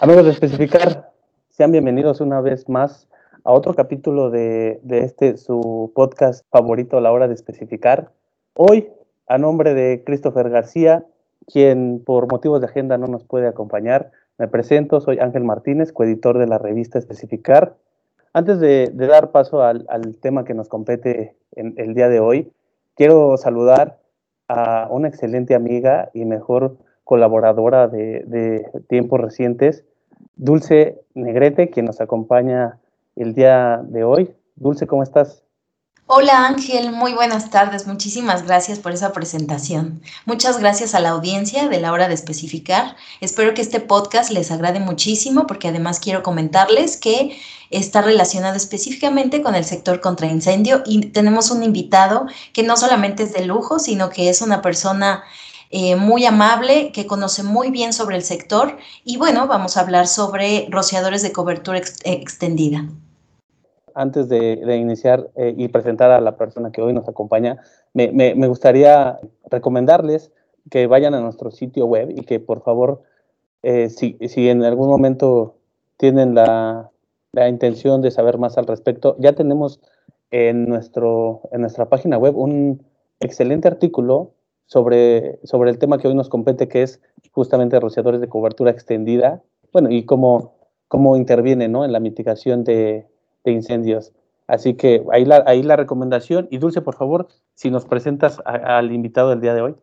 Amigos de Especificar, sean bienvenidos una vez más a otro capítulo de, de este su podcast favorito, La Hora de Especificar. Hoy, a nombre de Christopher García, quien por motivos de agenda no nos puede acompañar, me presento, soy Ángel Martínez, coeditor de la revista Especificar. Antes de, de dar paso al, al, tema que nos compete en el día de hoy, quiero saludar a una excelente amiga y mejor colaboradora de, tiempos recientes, Dulce Negrete, quien nos acompaña el día de hoy. Dulce, ¿cómo estás? Hola Ángel, muy buenas tardes. Muchísimas gracias por esa presentación. Muchas gracias a la audiencia de la hora de especificar. Espero que este podcast les agrade muchísimo porque además quiero comentarles que está relacionado específicamente con el sector contra incendio y tenemos un invitado que no solamente es de lujo, sino que es una persona eh, muy amable, que conoce muy bien sobre el sector y bueno, vamos a hablar sobre rociadores de cobertura ex extendida. Antes de, iniciar eh, y presentar a la persona que hoy nos acompaña, me, me, me, gustaría recomendarles que vayan a nuestro sitio web y que por favor, eh, si, si en algún momento tienen la, la intención de saber más al respecto, ya tenemos en, nuestro, en nuestra página web un excelente artículo sobre, sobre el tema que hoy nos compete, que es justamente rociadores de cobertura extendida, bueno, y cómo, cómo interviene ¿no? en la mitigación de, incendios. Así que ahí la, ahí la recomendación. Y Dulce, por favor, si nos presentas a, al invitado del día de hoy.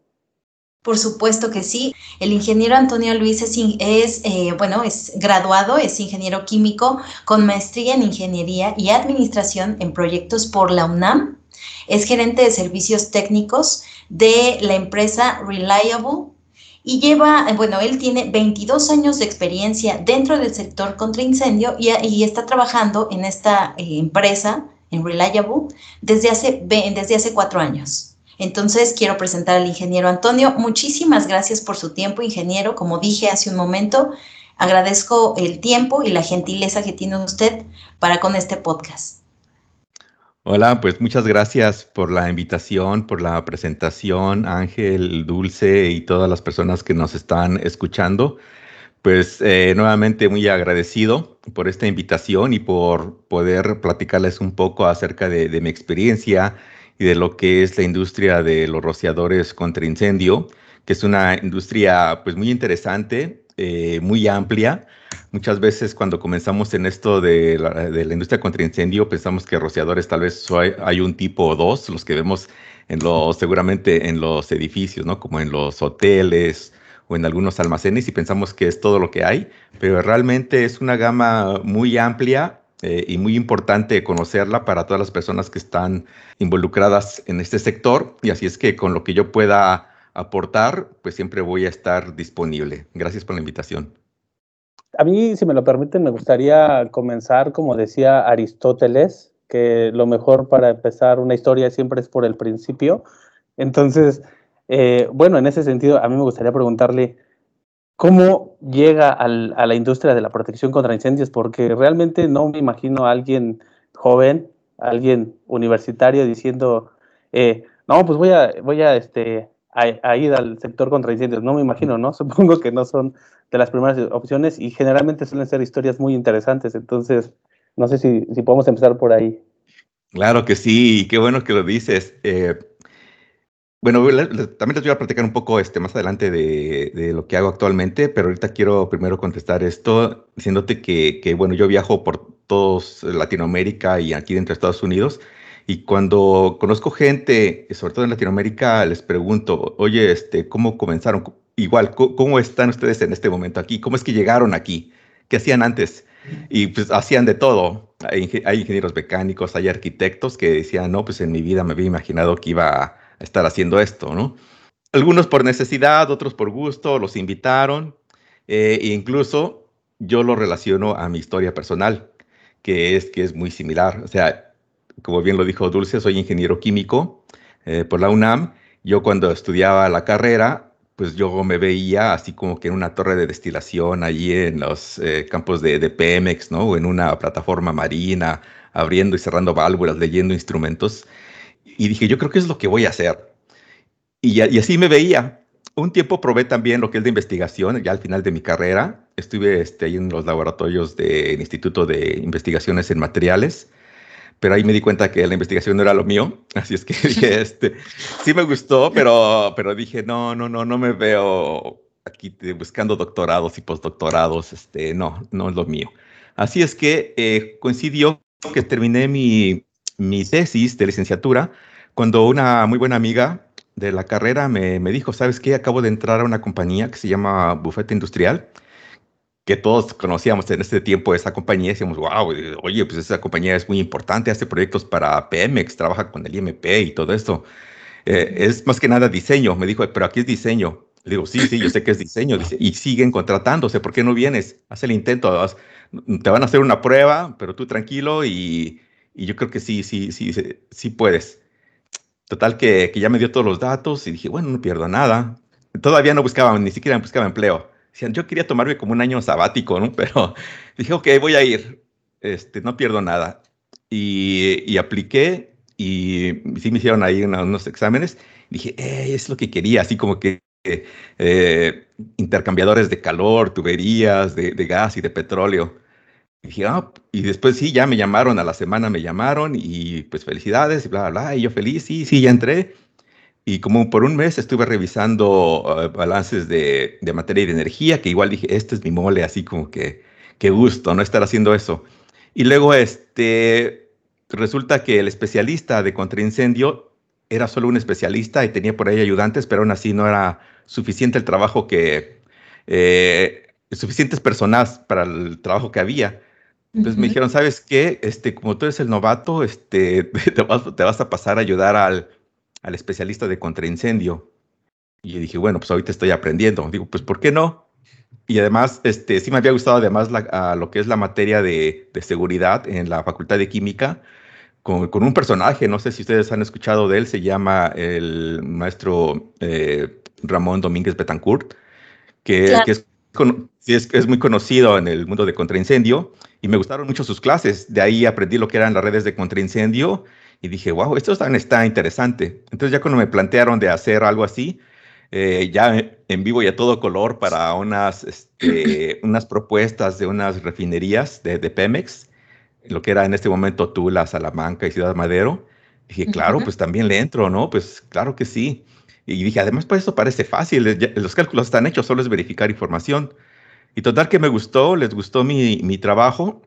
Por supuesto que sí. El ingeniero Antonio Luis es, es eh, bueno, es graduado, es ingeniero químico con maestría en ingeniería y administración en proyectos por la UNAM. Es gerente de servicios técnicos de la empresa Reliable y lleva, bueno, él tiene 22 años de experiencia dentro del sector contra incendio y, está trabajando en esta eh, empresa, en Reliable, desde hace, desde hace cuatro años. Entonces, quiero presentar al ingeniero Antonio. Muchísimas gracias por su tiempo, ingeniero. Como dije hace un momento, agradezco el tiempo y la gentileza que tiene usted para con este podcast. Hola, pues muchas gracias por la invitación, por la presentación, Ángel, Dulce y todas las personas que nos están escuchando. Pues eh, nuevamente muy agradecido por esta invitación y por poder platicarles un poco acerca de, mi experiencia y de lo que es la industria de los rociadores contra incendio, que es una industria pues muy interesante, eh, muy amplia. Muchas veces cuando comenzamos en esto de la, de la, industria contra incendio pensamos que rociadores tal vez hay, hay, un tipo o dos, los que vemos en los, seguramente en los edificios, ¿no? como en los hoteles o en algunos almacenes y pensamos que es todo lo que hay, pero realmente es una gama muy amplia eh, y muy importante conocerla para todas las personas que están involucradas en este sector. Y así es que con lo que yo pueda aportar, pues siempre voy a estar disponible. Gracias por la invitación. A mí, si me lo permiten, me gustaría comenzar, como decía Aristóteles, que lo mejor para empezar una historia siempre es por el principio. Entonces, eh, bueno, en ese sentido, a mí me gustaría preguntarle, ¿Cómo llega al, a la industria de la protección contra incendios? Porque realmente no me imagino a alguien joven, a alguien universitario diciendo, eh, no, pues voy a, voy este, a, ir al sector contra incendios. No me imagino, ¿no? Supongo que no son de las primeras opciones y generalmente suelen ser historias muy interesantes. Entonces, no sé si, si podemos empezar por ahí. Claro que sí, qué bueno que lo dices. Eh, bueno, también les voy a platicar un poco este, más adelante de, de, lo que hago actualmente, pero ahorita quiero primero contestar esto diciéndote que, que, bueno, yo viajo por todos Latinoamérica y aquí dentro de Estados Unidos, y cuando conozco gente, sobre todo en Latinoamérica, les pregunto, oye, este, ¿cómo comenzaron? Igual, ¿cómo están ustedes en este momento aquí? ¿Cómo es que llegaron aquí? ¿Qué hacían antes? Y pues hacían de todo. Hay, hay ingenieros mecánicos, hay arquitectos que decían, no, pues en mi vida me había imaginado que iba a estar haciendo esto, ¿no? Algunos por necesidad, otros por gusto, los invitaron, eh, e incluso yo lo relaciono a mi historia personal, que es que es muy similar. O sea, como bien lo dijo Dulce, soy ingeniero químico eh, por la UNAM. Yo cuando estudiaba la carrera, pues yo me veía así como que en una torre de destilación allí en los eh, campos de, de, Pemex, ¿no? O en una plataforma marina, abriendo y cerrando válvulas, leyendo instrumentos y dije, yo creo que es lo que voy a hacer. Y, así me veía. un tiempo probé también lo que es de investigación, ya al final de mi carrera. Estuve este, ahí en los laboratorios del Instituto de Investigaciones en Materiales, pero ahí me di cuenta que la investigación no era lo mío. Así es que dije, este, sí me gustó, pero, pero dije, no, no, no, no me veo aquí buscando doctorados y postdoctorados. Este, no, no es lo mío. Así es que eh, coincidió que terminé mi, mi tesis de licenciatura cuando una muy buena amiga de la carrera me, me, dijo, ¿sabes qué? Acabo de entrar a una compañía que se llama Bufete Industrial, que todos conocíamos en este tiempo esa compañía, decíamos, wow, oye, pues esa compañía es muy importante, hace proyectos para Pemex, trabaja con el IMP y todo esto. Eh, es más que nada diseño. Me dijo, pero aquí es diseño. Le digo, sí, sí, yo sé que es diseño. Dice, y siguen contratándose, ¿por qué no vienes? Haz el intento, te van a hacer una prueba, pero tú tranquilo y, y yo creo que sí, sí, sí, sí, sí puedes. Total que, que, ya me dio todos los datos y dije, bueno, no pierdo nada. Todavía no buscaba, ni siquiera buscaba empleo. Decían, yo quería tomarme como un año sabático, ¿no? Pero dije, ok, voy a ir, este, no pierdo nada. Y, y apliqué y sí me hicieron ahí unos exámenes. dije, eh, es lo que quería, así como que eh, intercambiadores de calor, tuberías de, de gas y de petróleo. Y dije, ah, y después sí, ya me llamaron, a la semana me llamaron y pues felicidades y bla, bla, bla. Y yo feliz, sí, sí, ya entré. Y como por un mes estuve revisando uh, balances de, de, materia y de energía, que igual dije, este es mi mole, así como que, qué gusto, no estar haciendo eso. Y luego, este, resulta que el especialista de contraincendio era solo un especialista y tenía por ahí ayudantes, pero aún así no era suficiente el trabajo que, eh, suficientes personas para el trabajo que había. Entonces me dijeron, ¿sabes qué? Este, como tú eres el novato, este, te, vas, te vas a pasar a ayudar al, al, especialista de contraincendio. Y yo dije, bueno, pues ahorita estoy aprendiendo. Digo, pues ¿por qué no? Y además, este, sí me había gustado además la, a lo que es la materia de, de, seguridad en la Facultad de Química, con, con, un personaje, no sé si ustedes han escuchado de él, se llama el maestro eh, Ramón Domínguez Betancourt, que, claro. que es sí, es, es, muy conocido en el mundo de contraincendio y me gustaron mucho sus clases. De ahí aprendí lo que eran las redes de contraincendio y dije, wow, esto está, está interesante. Entonces ya cuando me plantearon de hacer algo así, eh, ya en vivo y a todo color para unas, este, unas propuestas de unas refinerías de, de, Pemex, lo que era en este momento Tula, Salamanca y Ciudad Madero, dije, claro, pues también le entro, ¿no? Pues claro que sí. Y dije, además, pues eso parece fácil, los cálculos están hechos, solo es verificar información. Y total que me gustó, les gustó mi, mi trabajo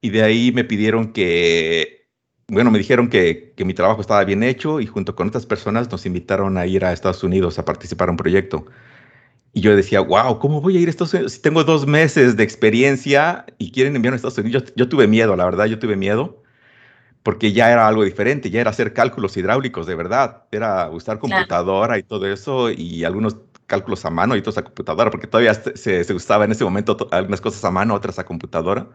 y de ahí me pidieron que, bueno, me dijeron que, que, mi trabajo estaba bien hecho y junto con otras personas nos invitaron a ir a Estados Unidos a participar en un proyecto. Y yo decía, wow, ¿cómo voy a ir a Estados Unidos si tengo dos meses de experiencia y quieren enviarme a Estados Unidos? Yo, yo tuve miedo, la verdad, yo tuve miedo porque ya era algo diferente, ya era hacer cálculos hidráulicos de verdad, era usar computadora y todo eso y algunos cálculos a mano y otros a computadora, porque todavía se, se usaba en ese momento algunas cosas a mano, otras a computadora.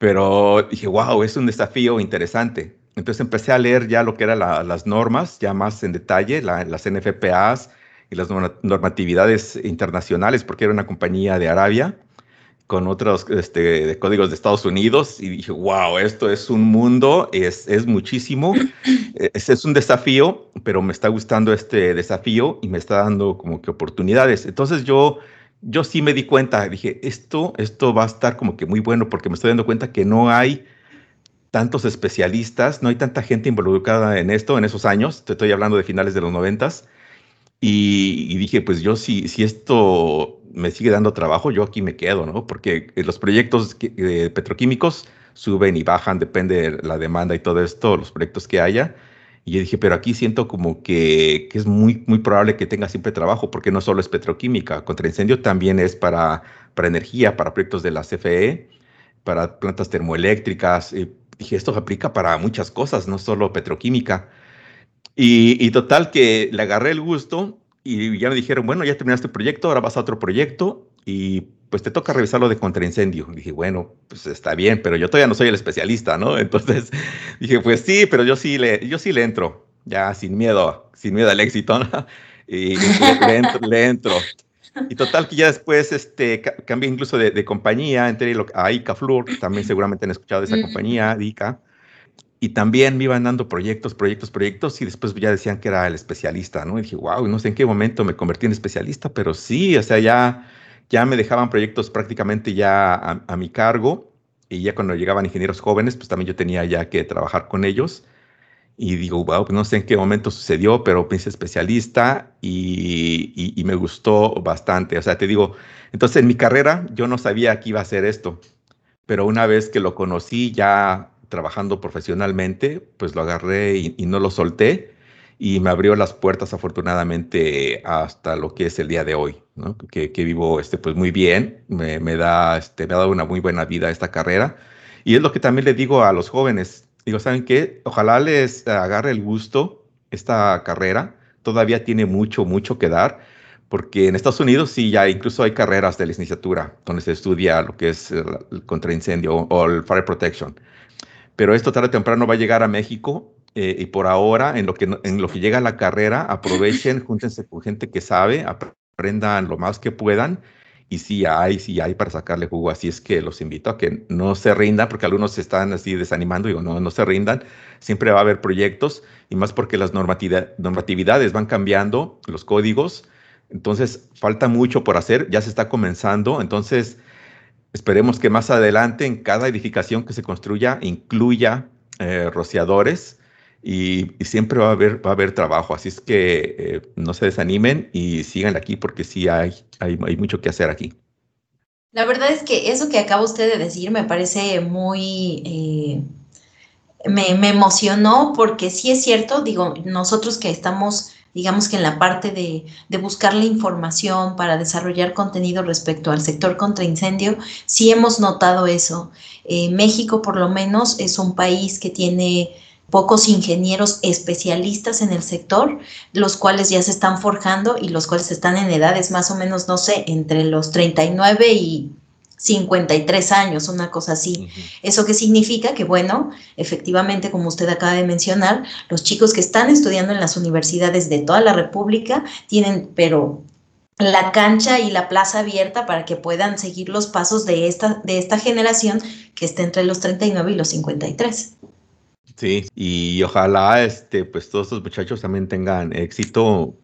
Pero dije, wow, es un desafío interesante. Entonces empecé a leer ya lo que eran la, las normas, ya más en detalle, la, las NFPAs y las normatividades internacionales, porque era una compañía de Arabia con otros este, códigos de Estados Unidos y dije, wow, esto es un mundo, es, es muchísimo, es, es, un desafío, pero me está gustando este desafío y me está dando como que oportunidades. Entonces yo, yo sí me di cuenta, dije, esto, esto va a estar como que muy bueno porque me estoy dando cuenta que no hay tantos especialistas, no hay tanta gente involucrada en esto en esos años, te estoy hablando de finales de los noventas, y, dije, pues yo si, si esto me sigue dando trabajo, yo aquí me quedo, ¿no? Porque los proyectos petroquímicos suben y bajan, depende de la demanda y todo esto, los proyectos que haya. Y yo dije, pero aquí siento como que, que, es muy, muy probable que tenga siempre trabajo, porque no solo es petroquímica, contra incendio también es para, para energía, para proyectos de la CFE, para plantas termoeléctricas. Y dije, esto aplica para muchas cosas, no solo petroquímica. Y, y, total que le agarré el gusto y ya me dijeron, bueno, ya terminaste el proyecto, ahora vas a otro proyecto y pues te toca revisar lo de contraincendio. Dije, bueno, pues está bien, pero yo todavía no soy el especialista, ¿no? Entonces dije, pues sí, pero yo sí le, yo sí le entro, ya sin miedo, sin miedo al éxito, ¿no? Y le, le, entro, le entro. Y total que ya después este, cambié incluso de, de compañía, entré a ICA Flur, también seguramente han escuchado de esa compañía, de ICA y también me iban dando proyectos, proyectos, proyectos y después ya decían que era el especialista, ¿no? Y dije, wow, no sé en qué momento me convertí en especialista, pero sí, o sea, ya, ya me dejaban proyectos prácticamente ya a, mi cargo y ya cuando llegaban ingenieros jóvenes, pues también yo tenía ya que trabajar con ellos. Y digo, wow, pues no sé en qué momento sucedió, pero pensé especialista y, y, me gustó bastante. O sea, te digo, entonces en mi carrera yo no sabía que iba a hacer esto, pero una vez que lo conocí ya trabajando profesionalmente, pues lo agarré y, no lo solté y me abrió las puertas afortunadamente hasta lo que es el día de hoy, ¿no? que, que, vivo este, pues muy bien, me, me, da, este, me ha dado una muy buena vida esta carrera. Y es lo que también le digo a los jóvenes, digo, ¿saben qué? Ojalá les agarre el gusto esta carrera, todavía tiene mucho, mucho que dar, porque en Estados Unidos sí ya incluso hay carreras de licenciatura donde se estudia lo que es el, el contraincendio o el fire protection pero esto tarde o temprano va a llegar a México eh, y por ahora, en lo, que, en lo que llega a la carrera, aprovechen, júntense con gente que sabe, aprendan lo más que puedan y sí hay, sí hay para sacarle jugo. Así es que los invito a que no se rindan, porque algunos se están así desanimando. Digo, no, no se rindan. Siempre va a haber proyectos y más porque las normatividades van cambiando, los códigos. Entonces, falta mucho por hacer. Ya se está comenzando. Entonces, Esperemos que más adelante en cada edificación que se construya incluya eh, rociadores y, siempre va a, haber, va a haber trabajo. Así es que eh, no se desanimen y sigan aquí porque sí hay, hay, hay, mucho que hacer aquí. La verdad es que eso que acaba usted de decir me parece muy... Eh, me, me emocionó porque sí es cierto, digo, nosotros que estamos digamos que en la parte de, de, buscar la información para desarrollar contenido respecto al sector contra incendio, sí hemos notado eso. Eh, México, por lo menos, es un país que tiene pocos ingenieros especialistas en el sector, los cuales ya se están forjando y los cuales están en edades más o menos, no sé, entre los 39 y 53 años, una cosa así. Uh -huh. ¿Eso qué significa? Que bueno, efectivamente, como usted acaba de mencionar, los chicos que están estudiando en las universidades de toda la República tienen, pero la cancha y la plaza abierta para que puedan seguir los pasos de esta, de esta generación que está entre los 39 y los 53. Sí, y ojalá este, pues todos estos muchachos también tengan éxito.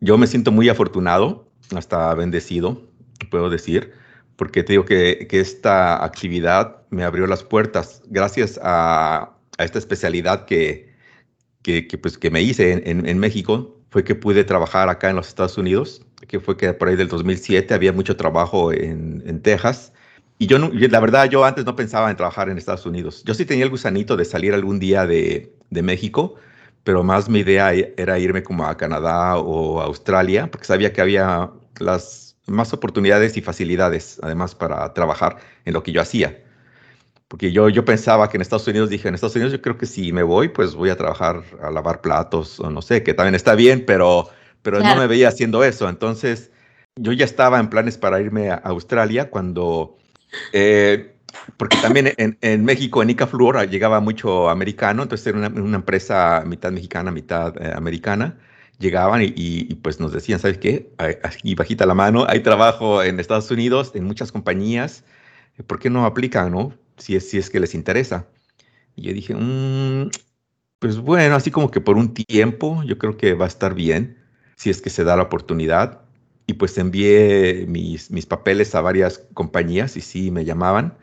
Yo me siento muy afortunado, hasta bendecido, puedo decir, porque te digo que, que, esta actividad me abrió las puertas gracias a, esta especialidad que, que, que, pues, que me hice en, en, en, México. Fue que pude trabajar acá en los Estados Unidos, que fue que por ahí del 2007 había mucho trabajo en, en Texas. Y yo, la verdad, yo antes no pensaba en trabajar en Estados Unidos. Yo sí tenía el gusanito de salir algún día de, de México, pero más mi idea era irme como a Canadá o a Australia, porque sabía que había las más oportunidades y facilidades, además, para trabajar en lo que yo hacía. Porque yo, yo pensaba que en Estados Unidos, dije, en Estados Unidos yo creo que si me voy, pues voy a trabajar a lavar platos o no sé, que también está bien, pero, pero claro. no me veía haciendo eso. Entonces, yo ya estaba en planes para irme a Australia cuando, eh, porque también en, en, México, en Icafluor, llegaba mucho americano, entonces era una, una empresa mitad mexicana, mitad eh, americana llegaban y, y, y, pues nos decían, ¿sabes qué? Aquí bajita la mano, hay trabajo en Estados Unidos, en muchas compañías, ¿por qué no aplican, no? Si es, si es que les interesa. Y yo dije, mmm, pues bueno, así como que por un tiempo, yo creo que va a estar bien, si es que se da la oportunidad. Y pues envié mis, mis papeles a varias compañías y sí me llamaban.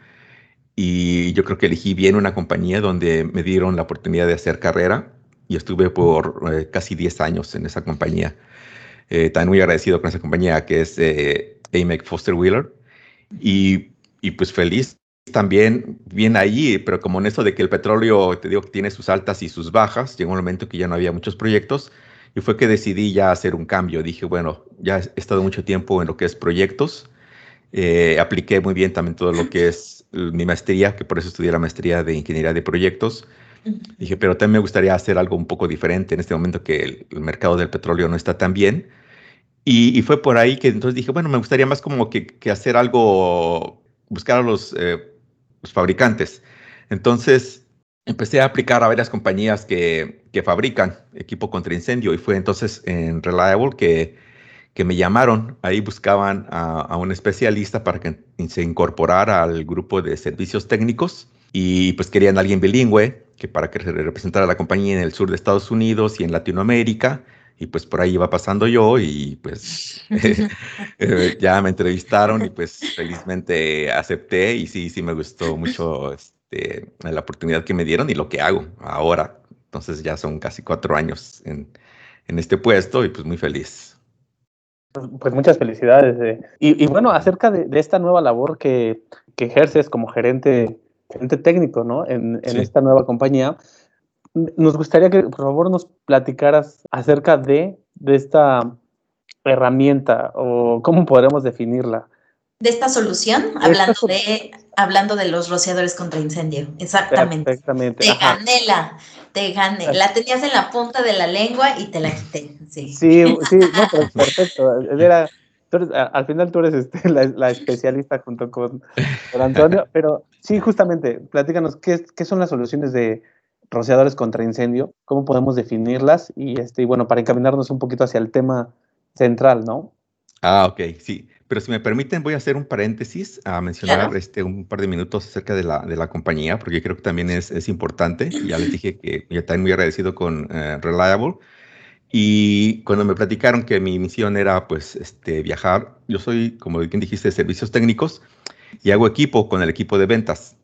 Y yo creo que elegí bien una compañía donde me dieron la oportunidad de hacer carrera y estuve por eh, casi 10 años en esa compañía. Eh, muy agradecido con esa compañía que es eh, AMEC Foster Wheeler y, y, pues feliz también bien allí, pero como en eso de que el petróleo, te digo tiene sus altas y sus bajas, llegó un momento que ya no había muchos proyectos y fue que decidí ya hacer un cambio. Dije, bueno, ya he estado mucho tiempo en lo que es proyectos, eh, apliqué muy bien también todo lo que es mi maestría, que por eso estudié la maestría de ingeniería de proyectos Dije, pero también me gustaría hacer algo un poco diferente en este momento que el, el mercado del petróleo no está tan bien. Y, y, fue por ahí que entonces dije, bueno, me gustaría más como que, que hacer algo, buscar a los, eh, los, fabricantes. Entonces empecé a aplicar a varias compañías que, que fabrican equipo contra incendio y fue entonces en Reliable que, que me llamaron. Ahí buscaban a, a un especialista para que se incorporara al grupo de servicios técnicos y pues querían a alguien bilingüe que para que representara la compañía en el sur de Estados Unidos y en Latinoamérica. Y pues por ahí iba pasando yo y pues eh, ya me entrevistaron y pues felizmente acepté y sí, sí me gustó mucho este, la oportunidad que me dieron y lo que hago ahora. Entonces ya son casi cuatro años en, en este puesto y pues muy feliz. Pues, muchas felicidades. Eh. Y, y, bueno, acerca de, de, esta nueva labor que, que ejerces como gerente, gerente técnico, ¿no? En, en sí. esta nueva compañía, nos gustaría que por favor nos platicaras acerca de, de esta herramienta o cómo podremos definirla. De esta solución, hablando de, hablando de los rociadores contra incendio. Exactamente. Exactamente. Te gané la, te gané. La tenías en la punta de la lengua y te la quité. Sí, sí, sí no, pero perfecto. Era, eres, al final tú eres este, la, la, especialista junto con, con, Antonio, pero sí, justamente, platícanos qué, qué son las soluciones de rociadores contra incendio, cómo podemos definirlas y, este, y bueno, para encaminarnos un poquito hacia el tema central, ¿no? Ah, ok, sí. Pero si me permiten, voy a hacer un paréntesis a mencionar claro. este, un par de minutos acerca de la, de la compañía, porque creo que también es, es importante. Ya les dije que ya estoy muy agradecido con uh, Reliable. Y cuando me platicaron que mi misión era pues este, viajar, yo soy, como bien dijiste, de servicios técnicos y hago equipo con el equipo de ventas.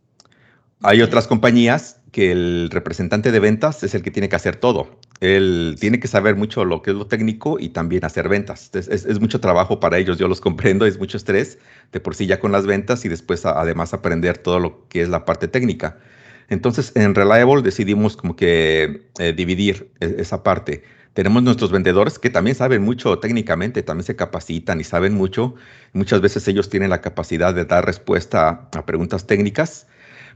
Hay otras compañías que el representante de ventas es el que tiene que hacer todo. Él tiene que saber mucho lo que es lo técnico y también hacer ventas. Es, mucho trabajo para ellos, yo los comprendo, es mucho estrés de por sí ya con las ventas y después además aprender todo lo que es la parte técnica. Entonces en Reliable decidimos como que eh, dividir e, esa parte. Tenemos nuestros vendedores que también saben mucho técnicamente, también se capacitan y saben mucho. Muchas veces ellos tienen la capacidad de dar respuesta a preguntas técnicas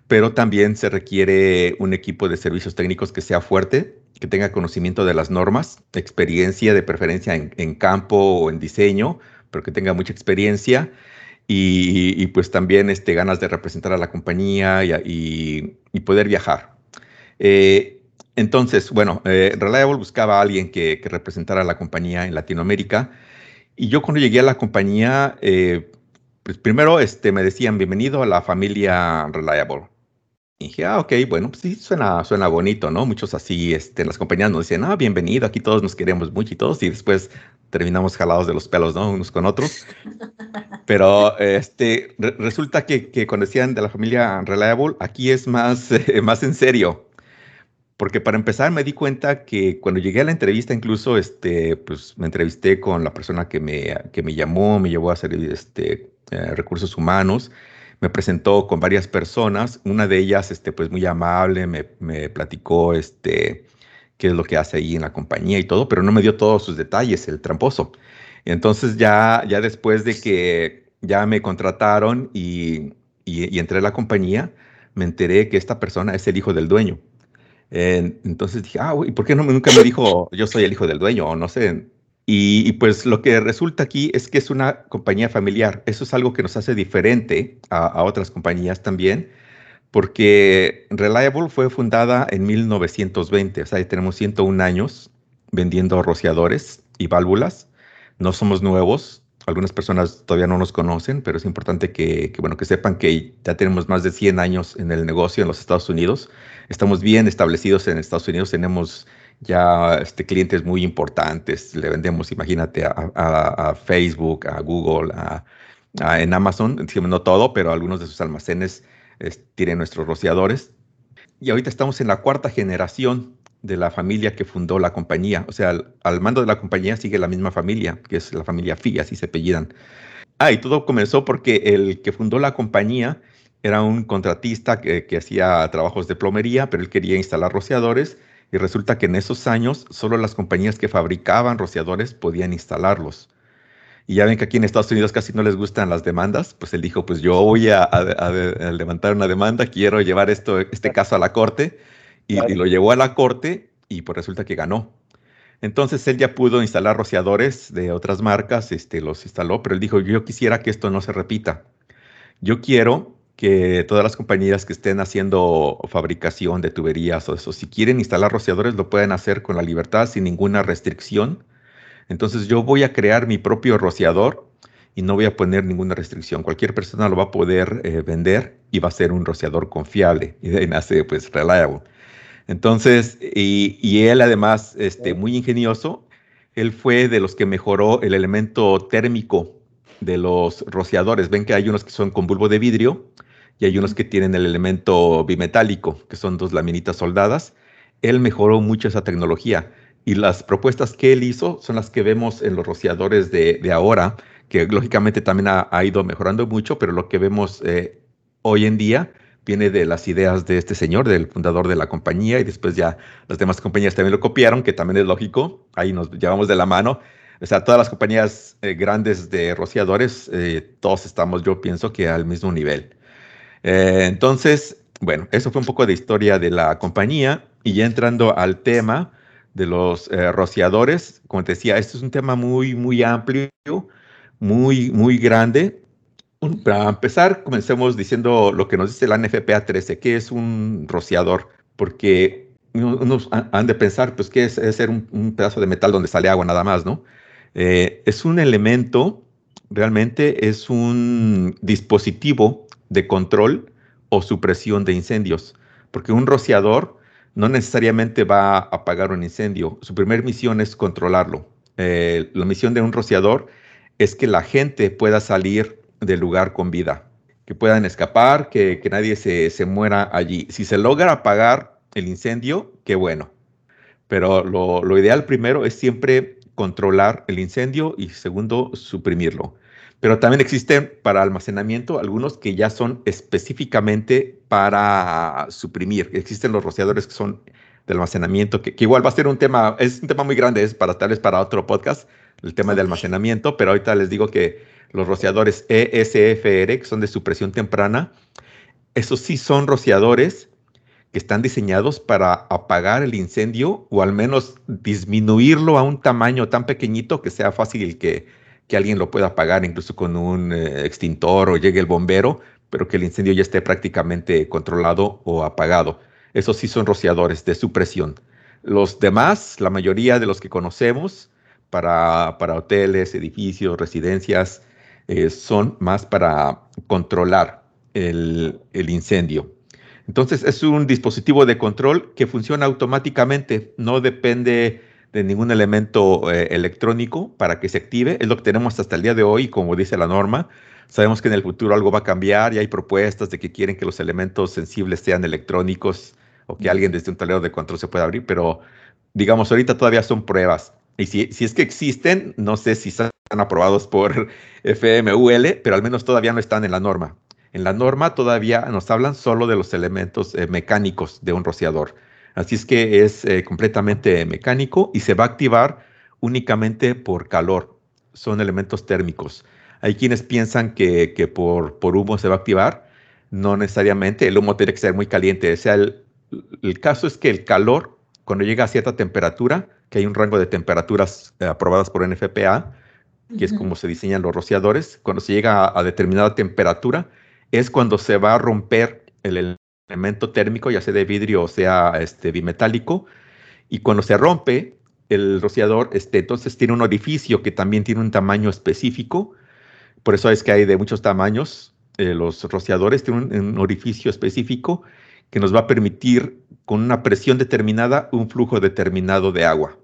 pero también se requiere un equipo de servicios técnicos que sea fuerte, que tenga conocimiento de las normas, experiencia de preferencia en, campo o en diseño, pero que tenga mucha experiencia y, pues también este, ganas de representar a la compañía y, poder viajar. Eh, entonces, bueno, eh, Reliable buscaba a alguien que, que, representara a la compañía en Latinoamérica y yo cuando llegué a la compañía, eh, pues primero este, me decían bienvenido a la familia Reliable. Y dije, ah, ok, bueno, pues sí, suena, suena bonito, ¿no? Muchos así, este, las compañías nos dicen, ah, bienvenido, aquí todos nos queremos mucho y todos, y después terminamos jalados de los pelos, ¿no? Unos con otros. Pero este, re resulta que, que, cuando decían de la familia Reliable, aquí es más, eh, más en serio. Porque para empezar me di cuenta que cuando llegué a la entrevista, incluso este, pues, me entrevisté con la persona que me, que me llamó, me llevó a hacer este, eh, recursos humanos me presentó con varias personas, una de ellas, este, pues muy amable, me, me, platicó, este, qué es lo que hace ahí en la compañía y todo, pero no me dio todos sus detalles, el tramposo. Entonces ya, ya después de que ya me contrataron y, y, y entré a la compañía, me enteré que esta persona es el hijo del dueño. Entonces dije, ah, ¿y por qué no, nunca me dijo yo soy el hijo del dueño? O no sé, y, y, pues lo que resulta aquí es que es una compañía familiar. Eso es algo que nos hace diferente a, a, otras compañías también, porque Reliable fue fundada en 1920, o sea, tenemos 101 años vendiendo rociadores y válvulas. No somos nuevos, algunas personas todavía no nos conocen, pero es importante que, que, bueno, que sepan que ya tenemos más de 100 años en el negocio en los Estados Unidos. Estamos bien establecidos en Estados Unidos, tenemos ya este, clientes muy importantes. Le vendemos, imagínate, a, a, a Facebook, a Google, a, en Amazon, no todo, pero algunos de sus almacenes es, tienen nuestros rociadores. Y ahorita estamos en la cuarta generación de la familia que fundó la compañía. O sea, al, al, mando de la compañía sigue la misma familia, que es la familia Fi, así se apellidan. Ah, y todo comenzó porque el que fundó la compañía era un contratista que, que hacía trabajos de plomería, pero él quería instalar rociadores y resulta que en esos años solo las compañías que fabricaban rociadores podían instalarlos. Y ya ven que aquí en Estados Unidos casi no les gustan las demandas, pues él dijo, pues yo voy a, a, a levantar una demanda, quiero llevar esto, este caso a la corte, y, y, lo llevó a la corte y pues resulta que ganó. Entonces él ya pudo instalar rociadores de otras marcas, este, los instaló, pero él dijo, yo quisiera que esto no se repita. Yo quiero que todas las compañías que estén haciendo fabricación de tuberías o eso, si quieren instalar rociadores, lo pueden hacer con la libertad, sin ninguna restricción. Entonces yo voy a crear mi propio rociador y no voy a poner ninguna restricción. Cualquier persona lo va a poder eh, vender y va a ser un rociador confiable. Y de ahí nace pues Reliable. Entonces, y, él además, este, muy ingenioso, él fue de los que mejoró el elemento térmico de los rociadores. Ven que hay unos que son con bulbo de vidrio y hay unos que tienen el elemento bimetálico, que son dos laminitas soldadas. Él mejoró mucho esa tecnología y las propuestas que él hizo son las que vemos en los rociadores de, ahora, que lógicamente también ha, ido mejorando mucho, pero lo que vemos eh, hoy en día viene de las ideas de este señor, del fundador de la compañía, y después ya las demás compañías también lo copiaron, que también es lógico, ahí nos llevamos de la mano. O sea, todas las compañías eh, grandes de rociadores, eh, todos estamos, yo pienso que al mismo nivel. Eh, entonces, bueno, eso fue un poco de historia de la compañía, y ya entrando al tema de los rociadores, como te decía, este es un tema muy, muy amplio, muy, muy grande, para empezar, comencemos diciendo lo que nos dice la NFPA 13, que es un rociador, porque unos han de pensar, pues, que es, ser un, pedazo de metal donde sale agua nada más, ¿no? Eh, es un elemento, realmente es un dispositivo de control o supresión de incendios, porque un rociador no necesariamente va a apagar un incendio, su primera misión es controlarlo. Eh, la misión de un rociador es que la gente pueda salir del lugar con vida, que puedan escapar, que, nadie se, se, muera allí. Si se logra apagar el incendio, qué bueno. Pero lo, lo ideal primero es siempre controlar el incendio y segundo, suprimirlo. Pero también existen para almacenamiento algunos que ya son específicamente para suprimir. Existen los rociadores que son de almacenamiento, que, que, igual va a ser un tema, es un tema muy grande, es para tal vez para otro podcast, el tema de almacenamiento, pero ahorita les digo que los rociadores ESFR, que son de supresión temprana, esos sí son rociadores que están diseñados para apagar el incendio o al menos disminuirlo a un tamaño tan pequeñito que sea fácil que, que alguien lo pueda apagar incluso con un eh, extintor o llegue el bombero, pero que el incendio ya esté prácticamente controlado o apagado. Esos sí son rociadores de supresión. Los demás, la mayoría de los que conocemos, para, para hoteles, edificios, residencias, eh, son más para controlar el, incendio. Entonces es un dispositivo de control que funciona automáticamente, no depende de ningún elemento eh, electrónico para que se active. Es lo que tenemos hasta el día de hoy, como dice la norma. Sabemos que en el futuro algo va a cambiar y hay propuestas de que quieren que los elementos sensibles sean electrónicos o que alguien desde un tablero de control se pueda abrir, pero digamos, ahorita todavía son pruebas. Y si, si es que existen, no sé si están aprobados por FMUL, pero al menos todavía no están en la norma. En la norma todavía nos hablan solo de los elementos eh, mecánicos de un rociador. Así es que es eh, completamente mecánico y se va a activar únicamente por calor. Son elementos térmicos. Hay quienes piensan que, por, por, humo se va a activar. No necesariamente. El humo tiene que ser muy caliente. O sea, el, el caso es que el calor, cuando llega a cierta temperatura, que hay un rango de temperaturas eh, aprobadas por NFPA, que es como se diseñan los rociadores, cuando se llega a, determinada temperatura, es cuando se va a romper el elemento térmico, ya sea de vidrio o sea este, bimetálico, y cuando se rompe el rociador, este, entonces tiene un orificio que también tiene un tamaño específico, por eso es que hay de muchos tamaños, eh, los rociadores tienen un orificio específico que nos va a permitir con una presión determinada un flujo determinado de agua.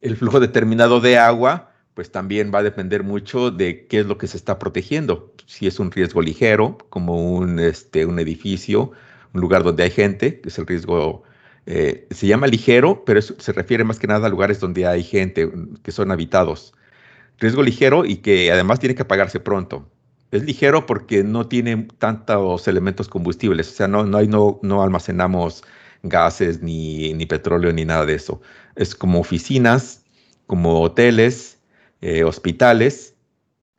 El flujo determinado de agua, pues también va a depender mucho de qué es lo que se está protegiendo. Si es un riesgo ligero, como un, este, un edificio, un lugar donde hay gente, que es el riesgo, eh, se llama ligero, pero se refiere más que nada a lugares donde hay gente, que son habitados. Riesgo ligero y que además tiene que apagarse pronto. Es ligero porque no tiene tantos elementos combustibles, o sea, no, no, hay, no, no almacenamos gases, ni, ni petróleo, ni nada de eso. Es como oficinas, como hoteles, eh, hospitales,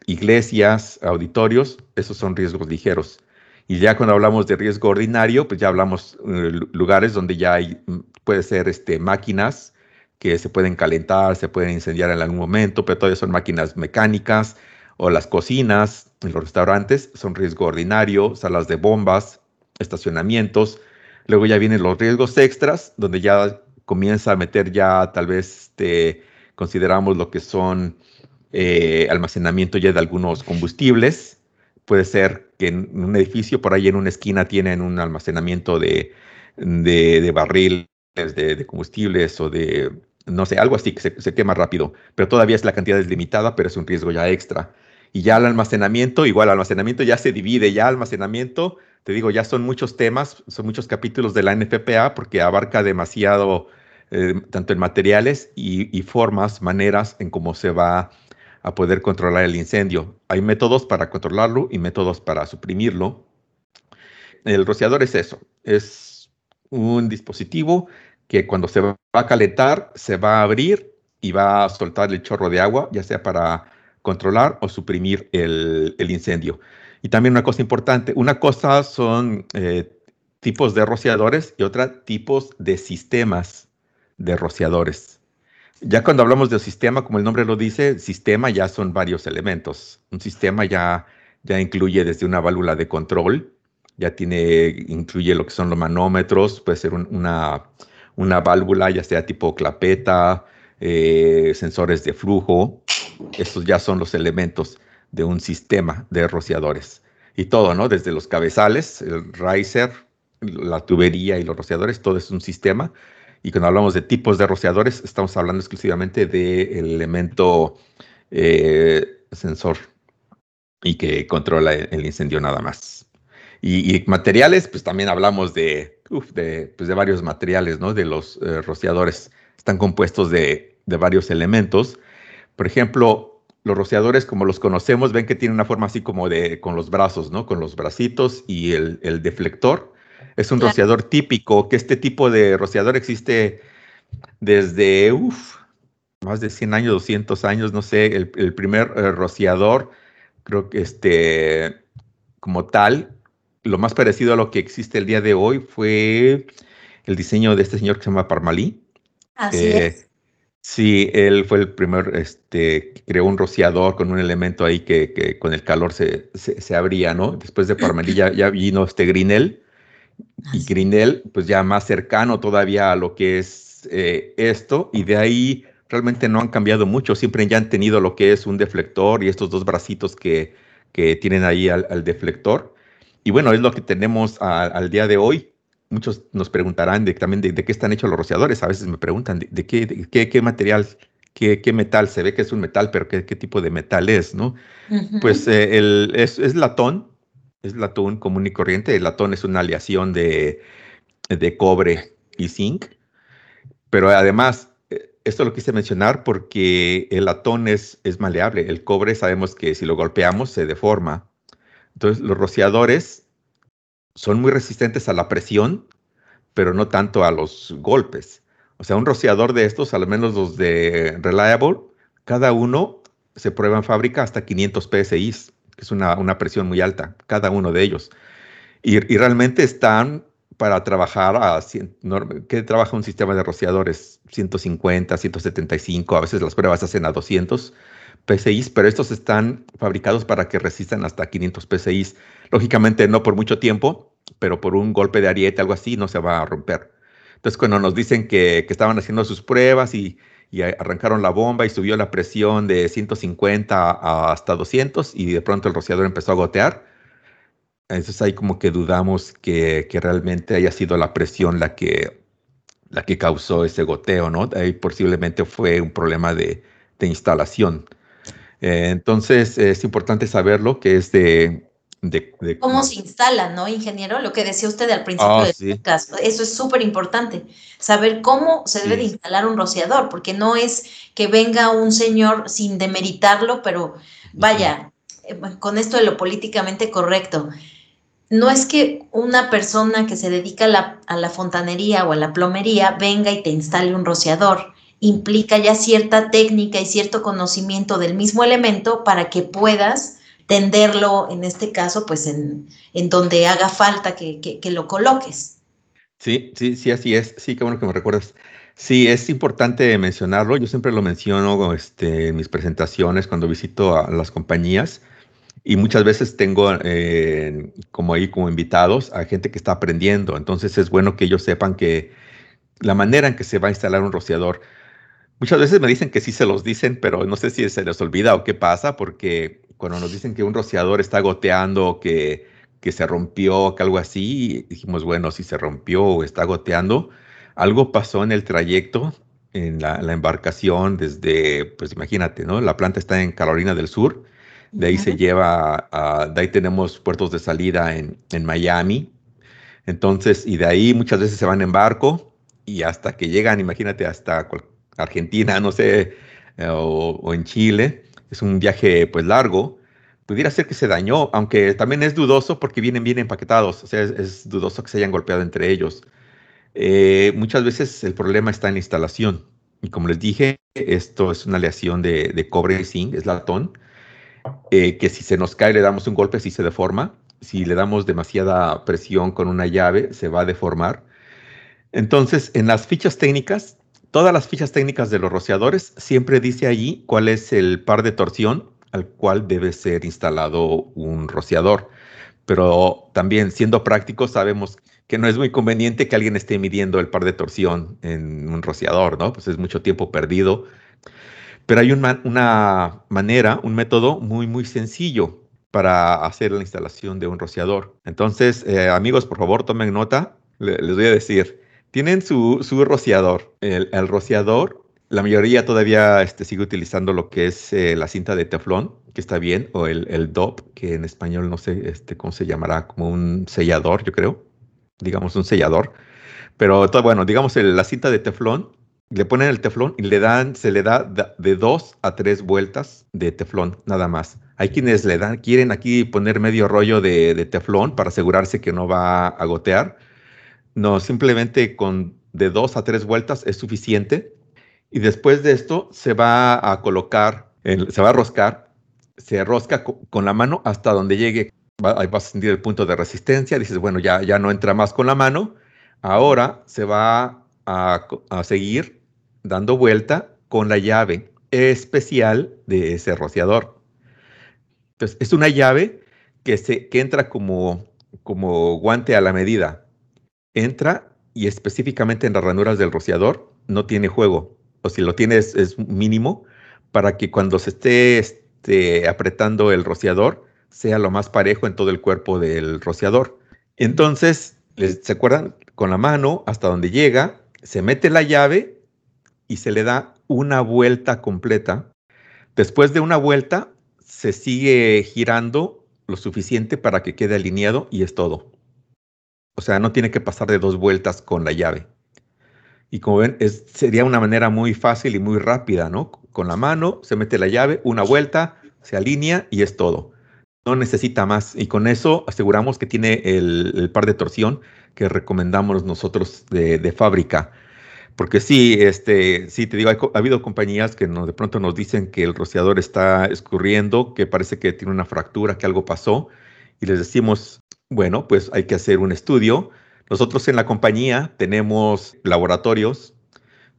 iglesias, auditorios, esos son riesgos ligeros. Y ya cuando hablamos de riesgo ordinario, pues ya hablamos eh, lugares donde ya hay, mm, puede ser este, máquinas que se pueden calentar, se pueden incendiar en algún momento, pero todavía son máquinas mecánicas, o las cocinas, en los restaurantes, son riesgo ordinario, salas de bombas, estacionamientos, Luego ya vienen los riesgos extras, donde ya comienza a meter ya tal vez este, consideramos lo que son eh, almacenamiento ya de algunos combustibles. Puede ser que en un edificio por ahí en una esquina tienen un almacenamiento de, de, barriles de, combustibles o de, no sé, algo así que se, quema rápido, pero todavía es la cantidad es limitada, pero es un riesgo ya extra. Y ya el almacenamiento, igual almacenamiento ya se divide, ya almacenamiento, te digo, ya son muchos temas, son muchos capítulos de la NFPA porque abarca demasiado, eh, tanto en materiales y formas, maneras en cómo se va a poder controlar el incendio. Hay métodos para controlarlo y métodos para suprimirlo. El rociador es eso, es un dispositivo que cuando se va a calentar se va a abrir y va a soltar el chorro de agua, ya sea para controlar o suprimir el, incendio. Y también una cosa importante, una cosa son eh, tipos de rociadores y otra tipos de sistemas de rociadores. Ya cuando hablamos de sistema, como el nombre lo dice, sistema ya son varios elementos. Un sistema ya, ya incluye desde una válvula de control, ya tiene, incluye lo que son los manómetros, puede ser una, una válvula, ya sea tipo clapeta, eh, sensores de flujo. Estos ya son los elementos de un sistema de rociadores. Y todo, ¿no? Desde los cabezales, el riser, la tubería y los rociadores, todo es un sistema y cuando hablamos de tipos de rociadores, estamos hablando exclusivamente del elemento eh, sensor y que controla el incendio nada más. Y, materiales, pues también hablamos de, de, pues de, varios materiales, ¿no? De los eh, rociadores. Están compuestos de, de, varios elementos. Por ejemplo, los rociadores, como los conocemos, ven que tienen una forma así como de, con los brazos, ¿no? Con los bracitos y el, el deflector. Es un rociador típico, que este tipo de rociador existe desde más de 100 años, 200 años, no sé, el, primer eh, rociador, creo que este, como tal, lo más parecido a lo que existe el día de hoy fue el diseño de este señor que se llama Parmalí. Así eh, es. Sí, él fue el primer, este, creó un rociador con un elemento ahí que, con el calor se, se, abría, ¿no? Después de Parmalí ya, ya vino este Grinel, y Grinnell, pues ya más cercano todavía a lo que es eh, esto, y de ahí realmente no han cambiado mucho, siempre ya han tenido lo que es un deflector y estos dos bracitos que, que tienen ahí al, deflector. Y bueno, es lo que tenemos al día de hoy. Muchos nos preguntarán de, también de, qué están hechos los rociadores. A veces me preguntan de, qué, qué, qué, material, qué, qué, metal. Se ve que es un metal, pero qué, tipo de metal es, ¿no? Pues eh, el, es, es latón, es latón común y corriente. El latón es una aleación de, cobre y zinc. Pero además, eh, esto lo quise mencionar porque el latón es, es maleable. El cobre sabemos que si lo golpeamos se deforma. Entonces, los rociadores son muy resistentes a la presión, pero no tanto a los golpes. O sea, un rociador de estos, al menos los de Reliable, cada uno se prueba en fábrica hasta 500 PSI es una, presión muy alta, cada uno de ellos. Y, realmente están para trabajar a, ¿qué trabaja un sistema de rociadores? 150, 175, a veces las pruebas hacen a 200 PSI, pero estos están fabricados para que resistan hasta 500 PSI. Lógicamente no por mucho tiempo, pero por un golpe de ariete, algo así, no se va a romper. Entonces cuando nos dicen que, que estaban haciendo sus pruebas y y arrancaron la bomba y subió la presión de 150 hasta 200 y de pronto el rociador empezó a gotear. Entonces ahí como que dudamos que, realmente haya sido la presión la que, la que causó ese goteo, ¿no? Ahí posiblemente fue un problema de, instalación. Eh, entonces es importante saberlo que es de, cómo se instala, ¿no, ingeniero? Lo que decía usted al principio ah, del podcast. Eso es súper importante, saber cómo se debe de instalar un rociador, porque no es que venga un señor sin demeritarlo, pero vaya, eh, con esto de lo políticamente correcto, no es que una persona que se dedica a la, a la fontanería o a la plomería venga y te instale un rociador implica ya cierta técnica y cierto conocimiento del mismo elemento para que puedas tenderlo, en este caso, pues en, en donde haga falta que, que, lo coloques. Sí, sí, sí, así es. Sí, qué bueno que me recuerdas. Sí, es importante mencionarlo. Yo siempre lo menciono este, en mis presentaciones cuando visito a las compañías y muchas veces tengo eh, como ahí como invitados a gente que está aprendiendo. Entonces es bueno que ellos sepan que la manera en que se va a instalar un rociador, muchas veces me dicen que sí se los dicen, pero no sé si se les olvida o qué pasa, porque cuando nos dicen que un rociador está goteando o que que se rompió, que algo así. dijimos, bueno, si se rompió o está goteando, algo pasó en el trayecto, en la, embarcación desde, pues imagínate, ¿no? La planta está en Carolina del Sur, de ahí se lleva, a, de ahí tenemos puertos de salida en, en Miami, entonces, y de ahí muchas veces se van en barco y hasta que llegan, imagínate, hasta Argentina, no sé, eh, o, en Chile, es un viaje pues largo, pudiera ser que se dañó, aunque también es dudoso porque vienen bien empaquetados, o sea, es, dudoso que se hayan golpeado entre ellos. Eh, muchas veces el problema está en la instalación y como les dije, esto es una aleación de, cobre y zinc, es latón, eh, que si se nos cae le damos un golpe, si se deforma, si le damos demasiada presión con una llave, se va a deformar. Entonces, en las fichas técnicas, todas las fichas técnicas de los rociadores siempre dice allí cuál es el par de torsión al cual debe ser instalado un rociador. Pero también, siendo prácticos, sabemos que no es muy conveniente que alguien esté midiendo el par de torsión en un rociador, ¿no? Pues es mucho tiempo perdido. Pero hay una manera, un método muy, muy sencillo para hacer la instalación de un rociador. Entonces, eh, amigos, por favor, tomen nota. les voy a decir, tienen su, rociador. El, rociador, la mayoría todavía este, sigue utilizando lo que es eh, la cinta de teflón, que está bien, o el, el DOP, que en español no sé este, cómo se llamará, como un sellador, yo creo. Digamos un sellador. Pero bueno, digamos la cinta de teflón le ponen el teflón y le dan, se le da de dos a tres vueltas de teflón, nada más. Hay quienes le dan, quieren aquí poner medio rollo de, teflón para asegurarse que no va a gotear. No, simplemente con de dos a tres vueltas es suficiente. Y después de esto se va a colocar, se va a roscar, se rosca con la mano hasta donde llegue. ahí vas a sentir el punto de resistencia. Dices, bueno, ya, ya no entra más con la mano. Ahora se va a, a seguir dando vuelta con la llave especial de ese rociador. Entonces, es una llave que, se, que entra como, como guante a la medida. Entra y específicamente en las ranuras del rociador no tiene juego. O si lo tiene es, mínimo para que cuando se esté este, apretando el rociador sea lo más parejo en todo el cuerpo del rociador. Entonces, ¿se acuerdan? Con la mano hasta donde llega, se mete la llave y se le da una vuelta completa. Después de una vuelta, se sigue girando lo suficiente para que quede alineado y es todo. O sea, no tiene que pasar de dos vueltas con la llave. Y como ven, sería una manera muy fácil y muy rápida, ¿no? Con la mano se mete la llave, una vuelta, se alinea y es todo. No necesita más. Y con eso aseguramos que tiene el, par de torsión que recomendamos nosotros de, de fábrica. Porque sí, este, sí, te digo, ha habido compañías que de pronto nos dicen que el rociador está escurriendo, que parece que tiene una fractura, que algo pasó, y les decimos, bueno, pues hay que hacer un estudio. Nosotros en la compañía tenemos laboratorios,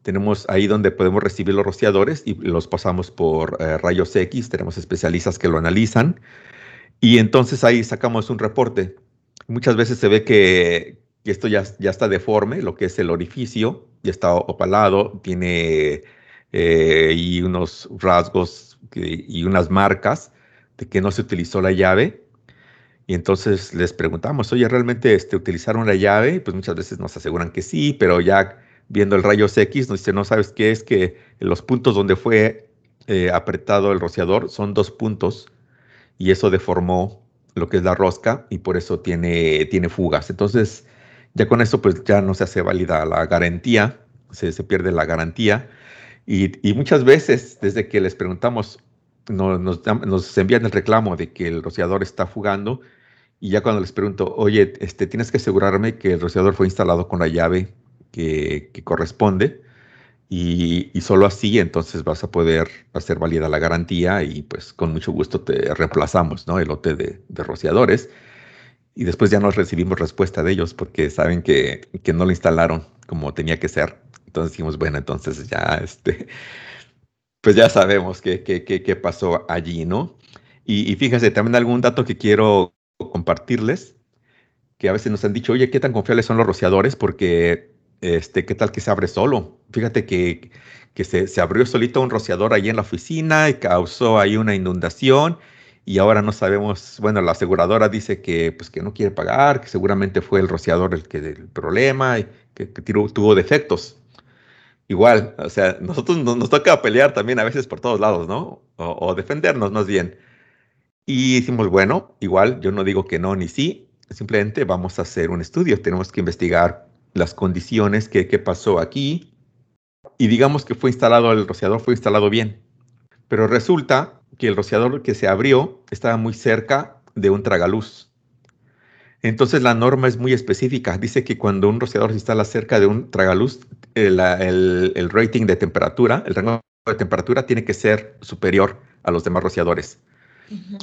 tenemos ahí donde podemos recibir los rociadores y los pasamos por eh, rayos X, tenemos especialistas que lo analizan, y entonces ahí sacamos un reporte. Muchas veces se ve que, esto ya, ya está deforme, lo que es el orificio, ya está opalado, tiene eh, y unos rasgos y unas marcas de que no se utilizó la llave. Y entonces les preguntamos, oye, ¿realmente este, utilizaron la llave? Pues muchas veces nos aseguran que sí, pero ya viendo el rayos X nos dice, no sabes qué es que los puntos donde fue eh, apretado el rociador son dos puntos y eso deformó lo que es la rosca y por eso tiene, tiene fugas. Entonces, ya con eso, pues ya no se hace válida la garantía, se, se pierde la garantía. Y, y, muchas veces, desde que les preguntamos, nos, nos, envían el reclamo de que el rociador está fugando. Y ya cuando les pregunto, oye, este, tienes que asegurarme que el rociador fue instalado con la llave que, que corresponde. Y, y, solo así entonces vas a poder hacer válida la garantía y pues con mucho gusto te reemplazamos ¿no? el lote de, de rociadores y después ya no recibimos respuesta de ellos porque saben que, que, no lo instalaron como tenía que ser. Entonces dijimos, bueno, entonces ya, este, pues ya sabemos qué, qué, qué, pasó allí, ¿no? Y, y, fíjense, también algún dato que quiero compartirles, que a veces nos han dicho, oye, ¿qué tan confiables son los rociadores? Porque, este, ¿qué tal que se abre solo? Fíjate que, que se, se abrió solito un rociador ahí en la oficina y causó ahí una inundación y ahora no sabemos, bueno, la aseguradora dice que, pues, que no quiere pagar, que seguramente fue el rociador el que el problema, y que, tuvo defectos. Igual, o sea, nosotros nos, toca pelear también a veces por todos lados, ¿no? O, defendernos más bien. Y decimos, bueno, igual yo no digo que no ni sí, simplemente vamos a hacer un estudio, tenemos que investigar las condiciones, qué, qué pasó aquí, y digamos que fue instalado, el rociador fue instalado bien. Pero resulta que el rociador que se abrió estaba muy cerca de un tragaluz. Entonces la norma es muy específica. Dice que cuando un rociador se instala cerca de un tragaluz, el, el, rating de temperatura, el rango de temperatura tiene que ser superior a los demás rociadores.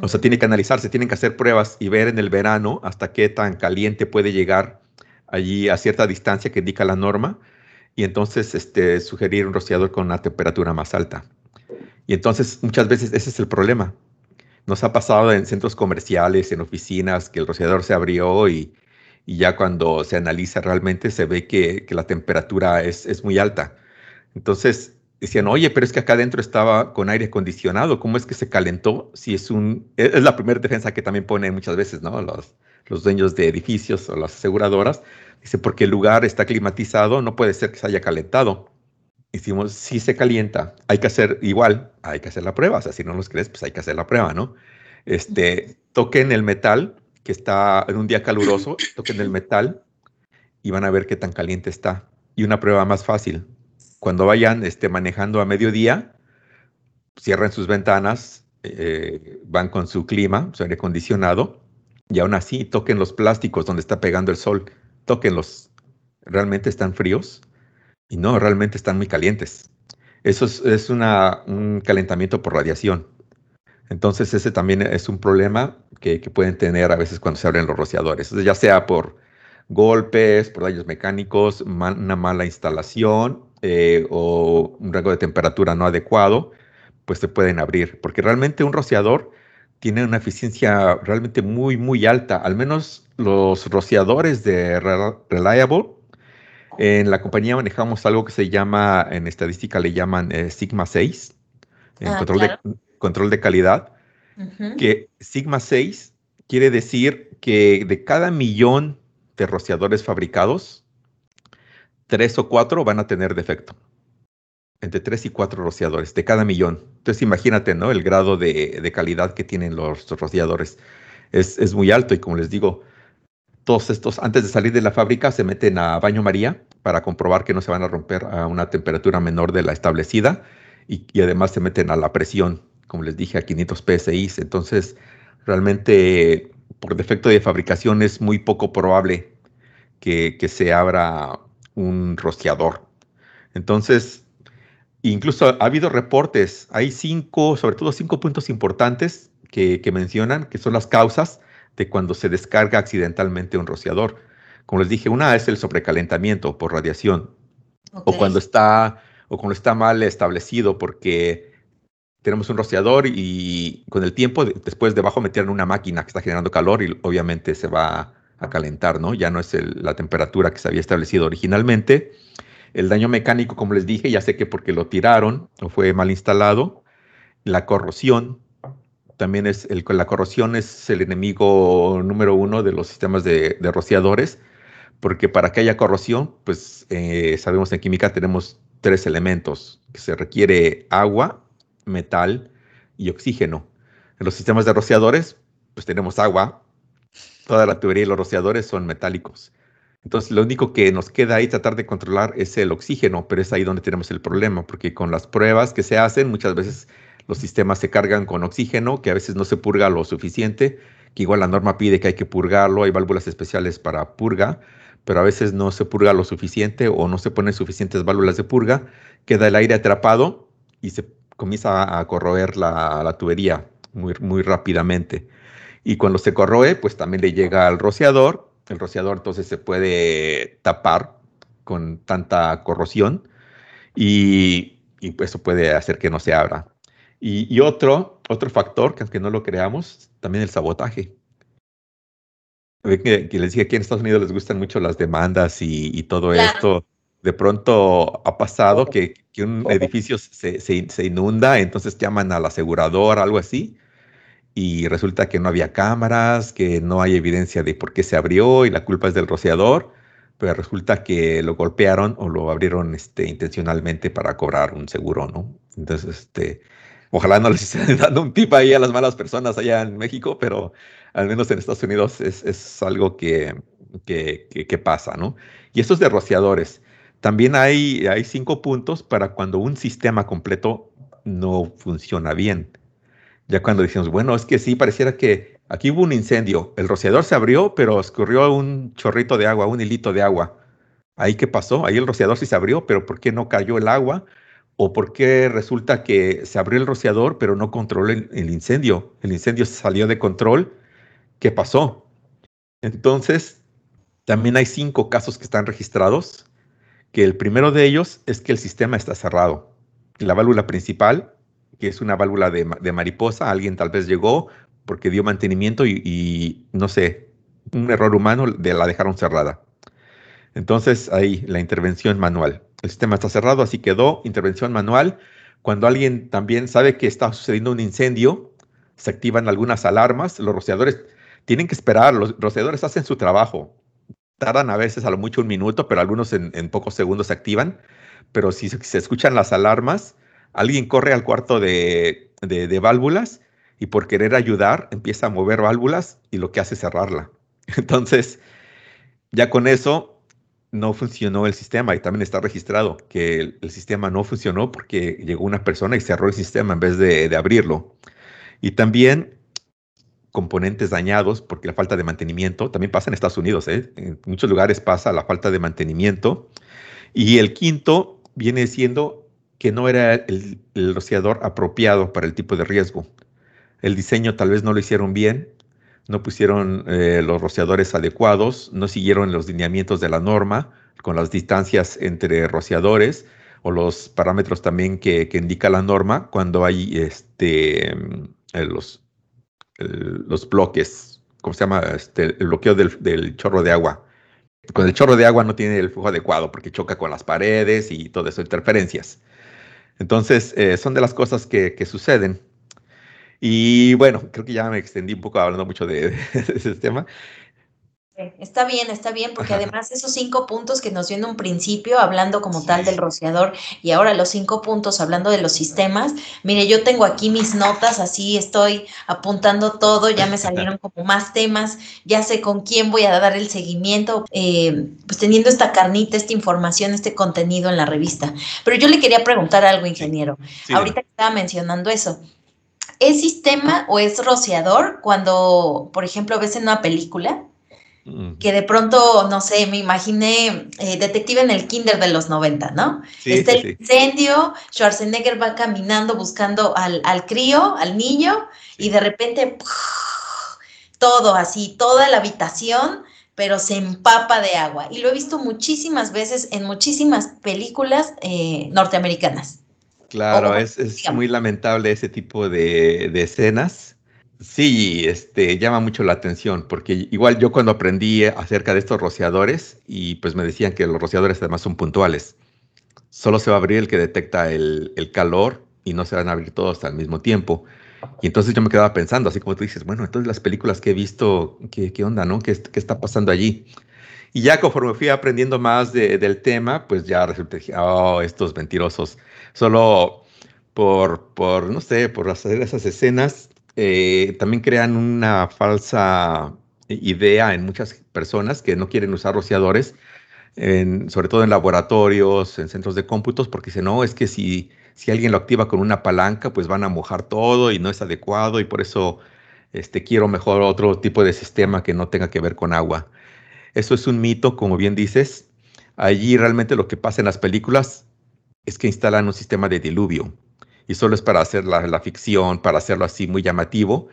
O sea, tiene que analizarse, tienen que hacer pruebas y ver en el verano hasta qué tan caliente puede llegar allí a cierta distancia que indica la norma y entonces este, sugerir un rociador con una temperatura más alta. Y entonces muchas veces ese es el problema. Nos ha pasado en centros comerciales, en oficinas, que el rociador se abrió y, ya cuando se analiza realmente se ve que, la temperatura es, es, muy alta. Entonces decían, oye, pero es que acá adentro estaba con aire acondicionado, ¿cómo es que se calentó? Si es un, e, es la primera defensa que también ponen muchas veces, ¿no? Los, los dueños de edificios o las aseguradoras. Dice, porque el lugar está climatizado, no puede ser que se haya calentado hicimos, si se calienta, hay que hacer igual, hay que hacer la prueba. O sea, si no los crees, pues hay que hacer la prueba, ¿no? Este, toquen el metal, que está en un día caluroso, toquen el metal y van a ver qué tan caliente está. Y una prueba más fácil, cuando vayan este, manejando a mediodía, cierren sus ventanas, eh, van con su clima, su aire acondicionado, y aún así toquen los plásticos donde está pegando el sol, toquenlos. ¿Realmente están fríos? Y no, realmente están muy calientes. Eso es, un calentamiento por radiación. Entonces ese también es un problema que, pueden tener a veces cuando se abren los rociadores, ya sea por golpes, por daños mecánicos, una mala instalación eh, o un rango de temperatura no adecuado, pues se pueden abrir, porque realmente un rociador tiene una eficiencia realmente muy, muy alta. Al menos los rociadores de Reliable en la compañía manejamos algo que se llama, en estadística le llaman eh, Sigma 6, en ah, control, de, control de calidad, que Sigma 6 quiere decir que de cada millón de rociadores fabricados, tres o cuatro van a tener defecto. Entre tres y cuatro rociadores de cada millón. Entonces imagínate, ¿no? El grado de, calidad que tienen los rociadores es, es, muy alto y como les digo, todos estos, antes de salir de la fábrica, se meten a baño María para comprobar que no se van a romper a una temperatura menor de la establecida y, además se meten a la presión, como les dije, a 500 psi. Entonces, realmente por defecto de fabricación es muy poco probable que, se abra un rociador. Entonces, incluso ha habido reportes, hay cinco, sobre todo cinco puntos importantes que, que mencionan, que son las causas de cuando se descarga accidentalmente un rociador. Como les dije, una es el sobrecalentamiento por radiación, o cuando está o cuando está mal establecido porque tenemos un rociador y con el tiempo después debajo metieron una máquina que está generando calor y obviamente se va a calentar, ¿no? Ya no es la temperatura que se había establecido originalmente. El daño mecánico, como les dije, ya sé que porque lo tiraron o fue mal instalado. La corrosión, también es el, la corrosión es el enemigo número uno de los sistemas de, rociadores, porque para que haya corrosión, pues eh, sabemos en química tenemos tres elementos, que se requiere agua, metal y oxígeno. En los sistemas de rociadores, pues tenemos agua, toda la teoría de los rociadores son metálicos. Entonces, lo único que nos queda ahí tratar de controlar es el oxígeno, pero es ahí donde tenemos el problema, porque con las pruebas que se hacen, muchas veces los sistemas se cargan con oxígeno, que a veces no se purga lo suficiente, que igual la norma pide que hay que purgarlo, hay válvulas especiales para purga, pero a veces no se purga lo suficiente o no se ponen suficientes válvulas de purga, queda el aire atrapado y se comienza a corroer la, tubería muy, muy rápidamente. Y cuando se corroe, pues también le llega al rociador, el rociador entonces se puede tapar con tanta corrosión y, y eso puede hacer que no se abra. Y, otro, otro factor, que aunque no lo creamos, también el sabotaje. Que, que les dije, aquí en Estados Unidos les gustan mucho las demandas y, todo esto. De pronto ha pasado que, que un edificio se, se, se, inunda, entonces llaman al asegurador, algo así, y resulta que no había cámaras, que no hay evidencia de por qué se abrió y la culpa es del rociador, pero resulta que lo golpearon o lo abrieron este, intencionalmente para cobrar un seguro, ¿no? Entonces, este, ojalá no les estén dando un tip ahí a las malas personas allá en México, pero al menos en Estados Unidos es, es algo que, que, pasa, ¿no? Y esto es de rociadores. También hay, hay cinco puntos para cuando un sistema completo no funciona bien. Ya cuando decimos, bueno, es que sí, pareciera que aquí hubo un incendio, el rociador se abrió, pero escurrió un chorrito de agua, un hilito de agua. ¿Ahí qué pasó? Ahí el rociador sí se abrió, pero ¿por qué no cayó el agua? ¿O por qué resulta que se abrió el rociador, pero no controló el, el incendio? El incendio salió de control. ¿Qué pasó? Entonces, también hay cinco casos que están registrados, que el primero de ellos es que el sistema está cerrado. La válvula principal, que es una válvula de, de mariposa, alguien tal vez llegó porque dio mantenimiento y, y, no sé, un error humano de la dejaron cerrada. Entonces ahí la intervención manual. El sistema está cerrado, así quedó, intervención manual. Cuando alguien también sabe que está sucediendo un incendio, se activan algunas alarmas, los rociadores tienen que esperar, los rociadores hacen su trabajo, tardan a veces a lo mucho un minuto, pero algunos en, pocos segundos se activan. Pero si se escuchan las alarmas, alguien corre al cuarto de, válvulas y por querer ayudar empieza a mover válvulas y lo que hace es cerrarla. Entonces, ya con eso no funcionó el sistema y también está registrado que el, sistema no funcionó porque llegó una persona y cerró el sistema en vez de abrirlo. Y también componentes dañados porque la falta de mantenimiento también pasa en Estados Unidos, ¿eh? en muchos lugares pasa la falta de mantenimiento. Y el quinto viene siendo que no era el, rociador apropiado para el tipo de riesgo. El diseño tal vez no lo hicieron bien, no pusieron eh, los rociadores adecuados, no siguieron los lineamientos de la norma con las distancias entre rociadores o los parámetros también que, que indica la norma cuando hay este, los, los bloques, ¿cómo se llama? Este, el bloqueo del, chorro de agua. Cuando el chorro de agua no tiene el flujo adecuado porque choca con las paredes y todo eso, interferencias. Entonces, eh, son de las cosas que, que, suceden. Y bueno, creo que ya me extendí un poco hablando mucho de, de ese tema. Está bien, está bien, porque además esos cinco puntos que nos dio en un principio, hablando como sí. tal del rociador, y ahora los cinco puntos hablando de los sistemas, mire, yo tengo aquí mis notas, así estoy apuntando todo, ya me salieron como más temas, ya sé con quién voy a dar el seguimiento, eh, pues teniendo esta carnita, esta información, este contenido en la revista. Pero yo le quería preguntar algo, ingeniero, sí, ahorita estaba mencionando eso. ¿Es sistema o es rociador cuando, por ejemplo, ves en una película que de pronto, no sé, me imaginé eh, detective en el kinder de los 90, ¿no? Sí, Está el incendio, Schwarzenegger va caminando buscando al, al crío, al niño, sí. y de repente todo así, toda la habitación, pero se empapa de agua. Y lo he visto muchísimas veces en muchísimas películas eh, norteamericanas. Claro, o, es, es muy lamentable ese tipo de, de escenas Sí, este, llama mucho la atención, porque igual yo cuando aprendí acerca de estos rociadores, y pues me decían que los rociadores además son puntuales, solo se va a abrir el que detecta el, el calor y no se van a abrir todos al mismo tiempo. Y entonces yo me quedaba pensando, así como tú dices, bueno, entonces las películas que he visto, ¿qué, qué onda, no? ¿Qué, ¿Qué, está pasando allí? Y ya conforme fui aprendiendo más de, del tema, pues ya resulta, oh, estos mentirosos, solo por, por, no sé, por hacer esas escenas, eh, también crean una falsa idea en muchas personas que no quieren usar rociadores, sobre todo en laboratorios, en centros de cómputos, porque dicen, no, es que si, si alguien lo activa con una palanca, pues van a mojar todo y no es adecuado y por eso este, quiero mejor otro tipo de sistema que no tenga que ver con agua. Eso es un mito, como bien dices. Allí realmente lo que pasa en las películas es que instalan un sistema de diluvio y solo es para hacer la, ficción, para hacerlo así muy llamativo.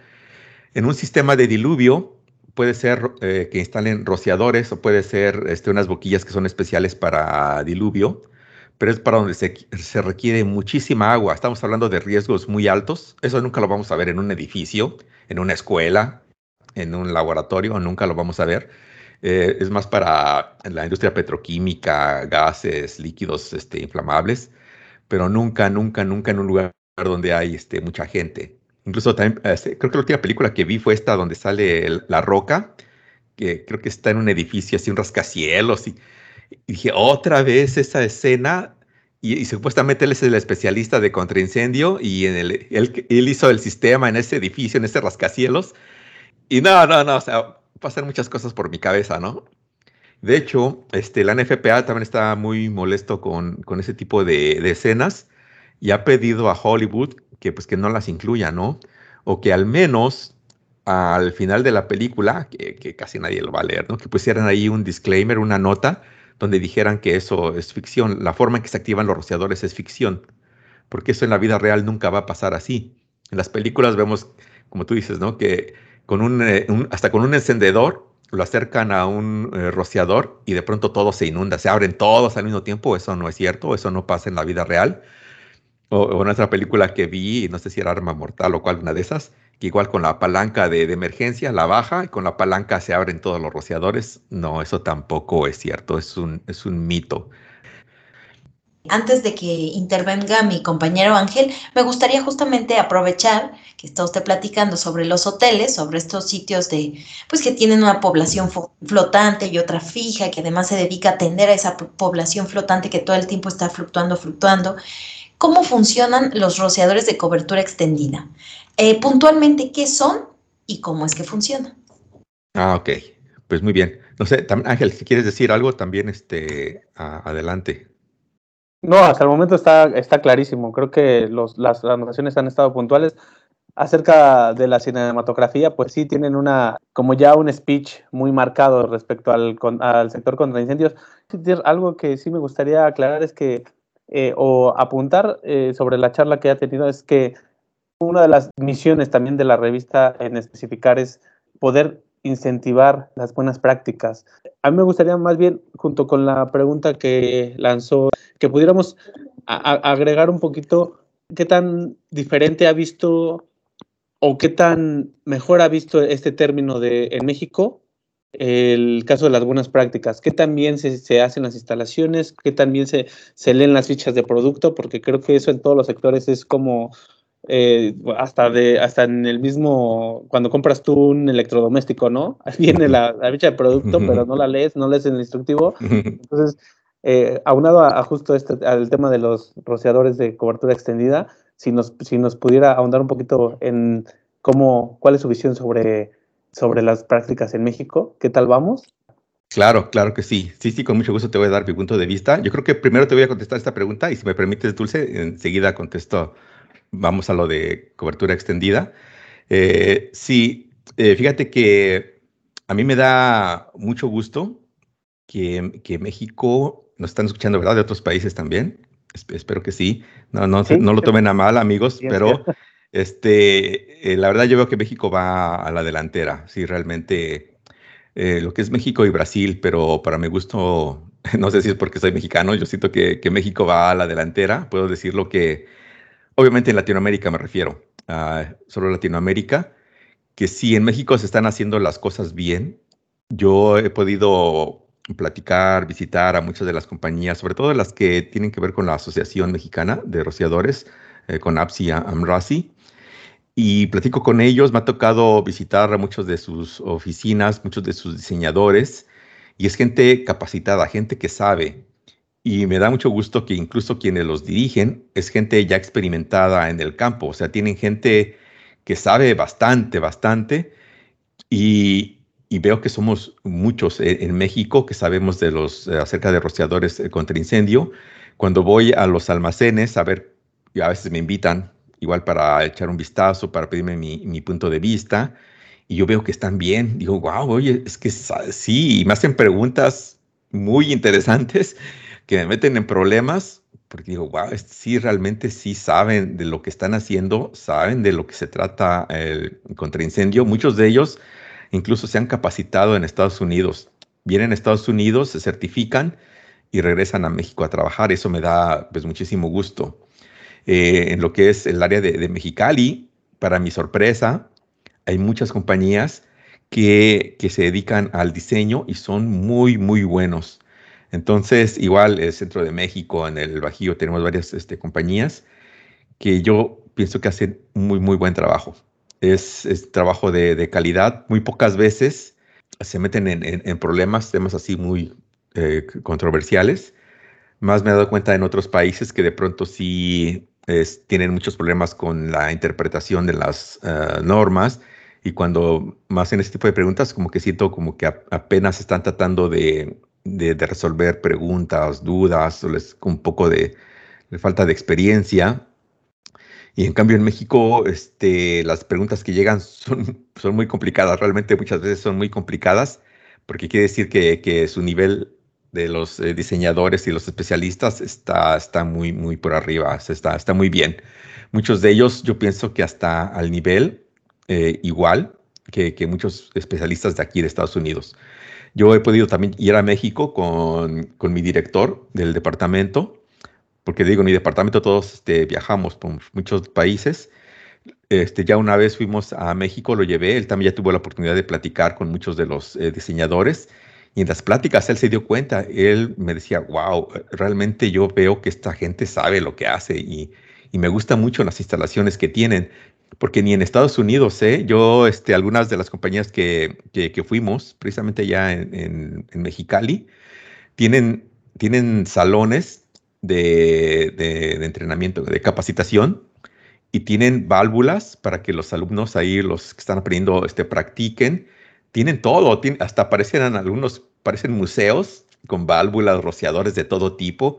En un sistema de diluvio puede ser eh, que instalen rociadores o puede ser este, unas boquillas que son especiales para diluvio, pero es para donde se, se, requiere muchísima agua. Estamos hablando de riesgos muy altos. Eso nunca lo vamos a ver en un edificio, en una escuela, en un laboratorio, nunca lo vamos a ver. Eh, es más para la industria petroquímica, gases, líquidos este, inflamables pero nunca, nunca, nunca en un lugar donde hay este, mucha gente. Incluso también, este, creo que la última película que vi fue esta donde sale La Roca, que creo que está en un edificio así, un rascacielos. Y, dije, otra vez esa escena. Y, supuestamente él es el especialista de contraincendio y en el, él, él, hizo el sistema en ese edificio, en ese rascacielos. Y no, no, no, o sea, pasan muchas cosas por mi cabeza, ¿no? De hecho, este, la NFPA también está muy molesto con, con ese tipo de, escenas y ha pedido a Hollywood que, pues, que no las incluya, ¿no? O que al menos al final de la película, que, que, casi nadie lo va a leer, ¿no? Que pusieran ahí un disclaimer, una nota, donde dijeran que eso es ficción. La forma en que se activan los rociadores es ficción, porque eso en la vida real nunca va a pasar así. En las películas vemos, como tú dices, ¿no? Que con un, eh, hasta con un encendedor lo acercan a un eh, rociador y de pronto todo se inunda, se abren todos al mismo tiempo. Eso no es cierto, eso no pasa en la vida real. O, en otra película que vi, no sé si era Arma Mortal o cual una de esas, que igual con la palanca de, de, emergencia la baja y con la palanca se abren todos los rociadores. No, eso tampoco es cierto, es un, es un mito. Antes de que intervenga mi compañero Ángel, me gustaría justamente aprovechar que está usted platicando sobre los hoteles, sobre estos sitios de, pues que tienen una población flotante y otra fija, que además se dedica a atender a esa población flotante que todo el tiempo está fluctuando, fluctuando. ¿Cómo funcionan los rociadores de cobertura extendida? Eh, puntualmente, ¿qué son y cómo es que funcionan? Ah, ok. Pues muy bien. No sé, Ángel, si quieres decir algo, también este, adelante. No, hasta el momento está, está clarísimo. Creo que las anotaciones han estado puntuales. Acerca de la cinematografía, pues sí tienen una, como ya un speech muy marcado respecto al, al sector contra incendios. Algo que sí me gustaría aclarar es que, eh, o apuntar eh, sobre la charla que ha tenido, es que una de las misiones también de la revista en especificar es poder incentivar las buenas prácticas. A mí me gustaría más bien, junto con la pregunta que lanzó, que pudiéramos agregar un poquito qué tan diferente ha visto o qué tan mejor ha visto este término de en México el caso de las buenas prácticas, qué también se, se hacen las instalaciones, qué también se, se leen las fichas de producto, porque creo que eso en todos los sectores es como eh, hasta de hasta en el mismo cuando compras tú un electrodoméstico, ¿no? Viene la, ficha de producto, pero no la lees, no lees el instructivo. Entonces, eh, aunado a, justo este, al tema de los rociadores de cobertura extendida, si nos, si nos pudiera ahondar un poquito en cómo, cuál es su visión sobre, sobre las prácticas en México, ¿qué tal vamos? Claro, claro que sí. Sí, sí, con mucho gusto te voy a dar mi punto de vista. Yo creo que primero te voy a contestar esta pregunta y si me permites, Dulce, enseguida contesto vamos a lo de cobertura extendida. Eh, sí, eh, fíjate que a mí me da mucho gusto que, que, México nos están escuchando, ¿verdad? De otros países también. espero que sí. No, no, no lo tomen a mal, amigos, pero este, eh, la verdad yo veo que México va a la delantera. Sí, realmente lo que es México y Brasil, pero para mi gusto, no sé si es porque soy mexicano, yo siento que, que México va a la delantera. Puedo decir lo que obviamente en Latinoamérica me refiero, a solo Latinoamérica, que si en México se están haciendo las cosas bien. Yo he podido platicar, visitar a muchas de las compañías, sobre todo las que tienen que ver con la Asociación Mexicana de Rociadores, eh, con APSI AMRASI, y platico con ellos. Me ha tocado visitar a muchos de sus oficinas, muchos de sus diseñadores, y es gente capacitada, gente que sabe, y me da mucho gusto que incluso quienes los dirigen es gente ya experimentada en el campo, o sea, tienen gente que sabe bastante, bastante, y, veo que somos muchos en, México que sabemos de los, eh, acerca de rociadores eh, contra incendio. Cuando voy a los almacenes a ver, y a veces me invitan igual para echar un vistazo, para pedirme mi, mi punto de vista, y yo veo que están bien. Digo, wow, oye, es que sí, y me hacen preguntas muy interesantes que me meten en problemas, porque digo, wow, sí, realmente sí saben de lo que están haciendo, saben de lo que se trata el contraincendio. Muchos de ellos incluso se han capacitado en Estados Unidos. Vienen a Estados Unidos, se certifican y regresan a México a trabajar. Eso me da pues muchísimo gusto. Eh, en lo que es el área de, Mexicali, para mi sorpresa, hay muchas compañías que, que se dedican al diseño y son muy, muy buenos. Entonces, igual el centro de México, en el Bajío, tenemos varias este, compañías que yo pienso que hacen muy, muy buen trabajo. Es, trabajo de, calidad. Muy pocas veces se meten en, problemas, temas así muy eh, controversiales. Más me he dado cuenta en otros países que de pronto sí tienen muchos problemas con la interpretación de las eh, normas y cuando más en este tipo de preguntas como que siento como que apenas están tratando de, de, resolver preguntas, dudas, o les, un poco de, falta de experiencia. Y en cambio en México este, las preguntas que llegan son, son muy complicadas, realmente muchas veces son muy complicadas, porque quiere decir que, que su nivel de los eh, diseñadores y los especialistas está, está muy, muy por arriba, está, está muy bien. Muchos de ellos yo pienso que hasta al nivel eh, igual que, que, muchos especialistas de aquí de Estados Unidos. Yo he podido también ir a México con, con mi director del departamento, porque digo, en mi departamento todos este, viajamos por muchos países. Este, ya una vez fuimos a México, lo llevé, él también ya tuvo la oportunidad de platicar con muchos de los eh, diseñadores y en las pláticas él se dio cuenta, él me decía, wow, realmente yo veo que esta gente sabe lo que hace y, y me gusta mucho las instalaciones que tienen porque ni en Estados Unidos, ¿eh? yo, este, algunas de las compañías que, que, fuimos, precisamente ya en, en, Mexicali, tienen, tienen salones de, entrenamiento, de capacitación, y tienen válvulas para que los alumnos ahí, los que están aprendiendo, este, practiquen. Tienen todo, hasta parecen algunos, parecen museos con válvulas, rociadores de todo tipo.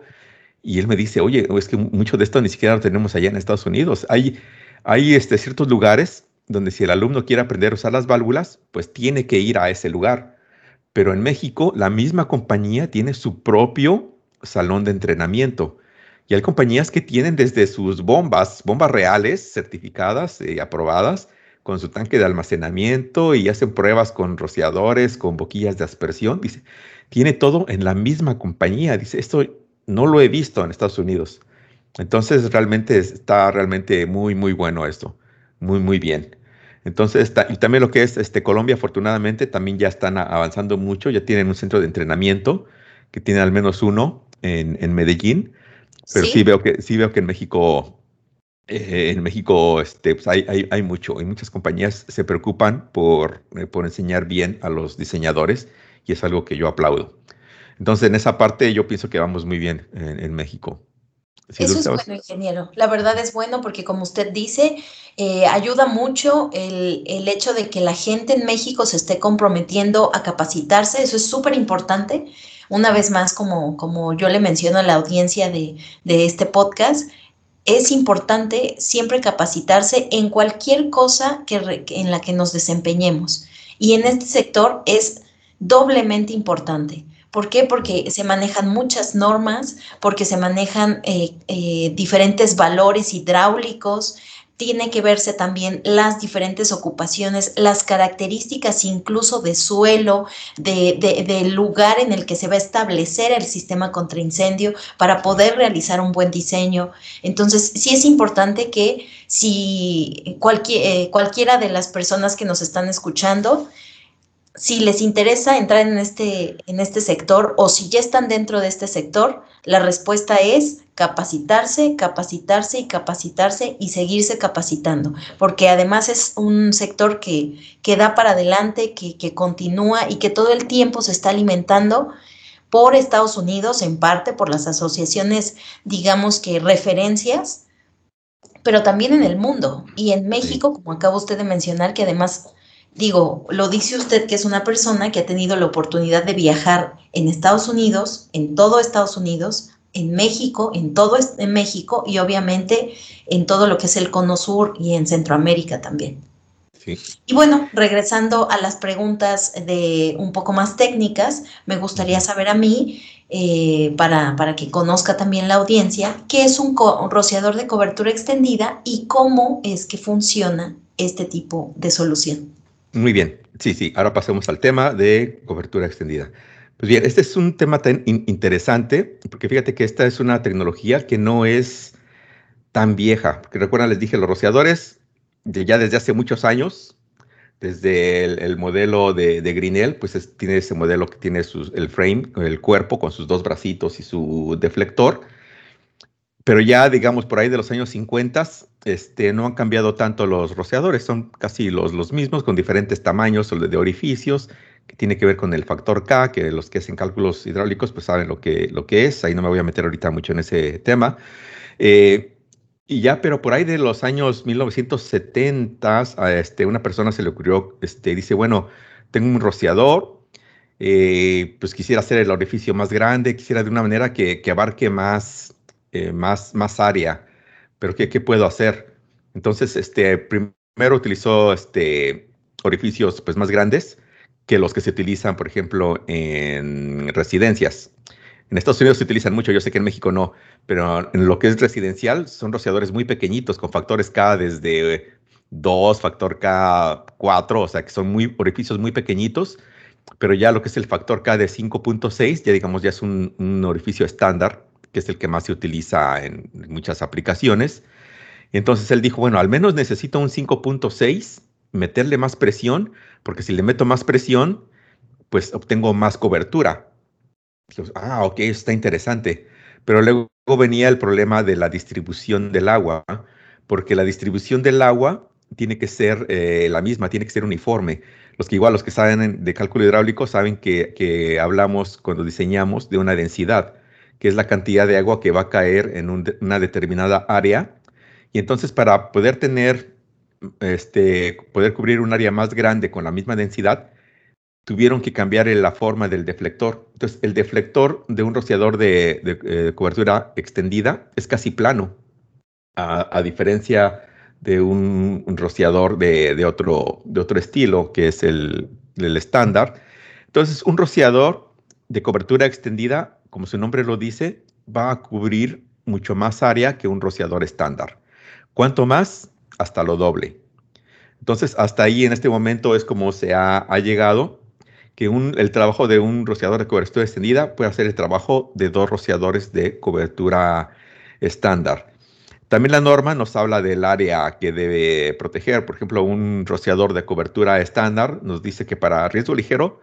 Y él me dice, oye, es que mucho de esto ni siquiera lo tenemos allá en Estados Unidos. Hay, hay este, ciertos lugares donde si el alumno quiere aprender a usar las válvulas, pues tiene que ir a ese lugar. Pero en México, la misma compañía tiene su propio salón de entrenamiento. Y hay compañías que tienen desde sus bombas, bombas reales, certificadas y aprobadas, con su tanque de almacenamiento y hacen pruebas con rociadores, con boquillas de aspersión. Dice, tiene todo en la misma compañía. Dice, esto no lo he visto en Estados Unidos. Entonces realmente está realmente muy, muy bueno esto. Muy, muy bien. Entonces, está, y también lo que es este, Colombia, afortunadamente, también ya están avanzando mucho, ya tienen un centro de entrenamiento, que tiene al menos uno en, en Medellín, pero ¿Sí? veo que, sí veo que en México, eh, en México este, pues hay, hay, hay, mucho, y muchas compañías se preocupan por, eh, por enseñar bien a los diseñadores, y es algo que yo aplaudo. Entonces, en esa parte yo pienso que vamos muy bien en, en México. Eso es bueno, ingeniero. La verdad es bueno porque, como usted dice, eh, ayuda mucho el, el, hecho de que la gente en México se esté comprometiendo a capacitarse. Eso es súper importante. Una vez más, como, como yo le menciono a la audiencia de, de este podcast, es importante siempre capacitarse en cualquier cosa que, en la que nos desempeñemos. Y en este sector es doblemente importante ¿Por qué? Porque se manejan muchas normas, porque se manejan eh, eh, diferentes valores hidráulicos, tiene que verse también las diferentes ocupaciones, las características incluso de suelo, del de, lugar en el que se va a establecer el sistema contra incendio para poder realizar un buen diseño. Entonces, sí es importante que si cualquier, eh, cualquiera de las personas que nos están escuchando si les interesa entrar en este, en este sector o si ya están dentro de este sector, la respuesta es capacitarse, capacitarse y capacitarse y seguirse capacitando, porque además es un sector que, que da para adelante, que, que continúa y que todo el tiempo se está alimentando por Estados Unidos, en parte por las asociaciones, digamos que referencias, pero también en el mundo y en México, como acaba usted de mencionar, que además digo, lo dice usted que es una persona que ha tenido la oportunidad de viajar en Estados Unidos, en todo Estados Unidos, en México, en todo en México y obviamente en todo lo que es el Cono Sur y en Centroamérica también. Sí. Y bueno, regresando a las preguntas de un poco más técnicas, me gustaría saber a mí, eh, para, para, que conozca también la audiencia, qué es un, un rociador de cobertura extendida y cómo es que funciona este tipo de solución. Muy bien, sí, sí, ahora pasemos al tema de cobertura extendida. Pues bien, este es un tema tan interesante, porque fíjate que esta es una tecnología que no es tan vieja, porque recuerdan, les dije, los rociadores de ya desde hace muchos años, desde el, modelo de, de, Grinnell, pues tiene ese modelo que tiene el frame, el cuerpo con sus dos bracitos y su deflector, pero ya digamos por ahí de los años 50 este, no han cambiado tanto los rociadores, son casi los, los mismos, con diferentes tamaños de orificios, que tiene que ver con el factor K, que los que hacen cálculos hidráulicos pues saben lo que, lo que es, ahí no me voy a meter ahorita mucho en ese tema. Eh, y ya, pero por ahí de los años 1970, a este, una persona se le ocurrió, este, dice, bueno, tengo un rociador, eh, pues quisiera hacer el orificio más grande, quisiera de una manera que, que abarque más, eh, más, más área, pero ¿qué, ¿qué, puedo hacer? Entonces, este, primero utilizó este, orificios pues, más grandes que los que se utilizan, por ejemplo, en residencias. En Estados Unidos se utilizan mucho, yo sé que en México no, pero en lo que es residencial son rociadores muy pequeñitos con factores K desde 2, factor K4, o sea que son muy orificios muy pequeñitos, pero ya lo que es el factor K de 5.6, ya digamos ya es un, un, orificio estándar, que es el que más se utiliza en muchas aplicaciones. Entonces él dijo, bueno, al menos necesito un 5.6, meterle más presión, porque si le meto más presión, pues obtengo más cobertura. Ah, ok, está interesante. Pero luego venía el problema de la distribución del agua, porque la distribución del agua tiene que ser eh, la misma, tiene que ser uniforme. Los que igual, los que saben de cálculo hidráulico, saben que, que hablamos cuando diseñamos de una densidad, que es la cantidad de agua que va a caer en un, una determinada área. Y entonces para poder tener, este, poder cubrir un área más grande con la misma densidad, tuvieron que cambiar la forma del deflector. Entonces, el deflector de un rociador de, de, eh, cobertura extendida es casi plano, a, a diferencia de un, un rociador de, de, otro, de otro estilo, que es el, el estándar. Entonces, un rociador de cobertura extendida, como su nombre lo dice, va a cubrir mucho más área que un rociador estándar. ¿Cuánto más? Hasta lo doble. Entonces, hasta ahí en este momento es como se ha, llegado que el trabajo de un rociador de cobertura extendida puede hacer el trabajo de dos rociadores de cobertura estándar. También la norma nos habla del área que debe proteger. Por ejemplo, un rociador de cobertura estándar nos dice que para riesgo ligero,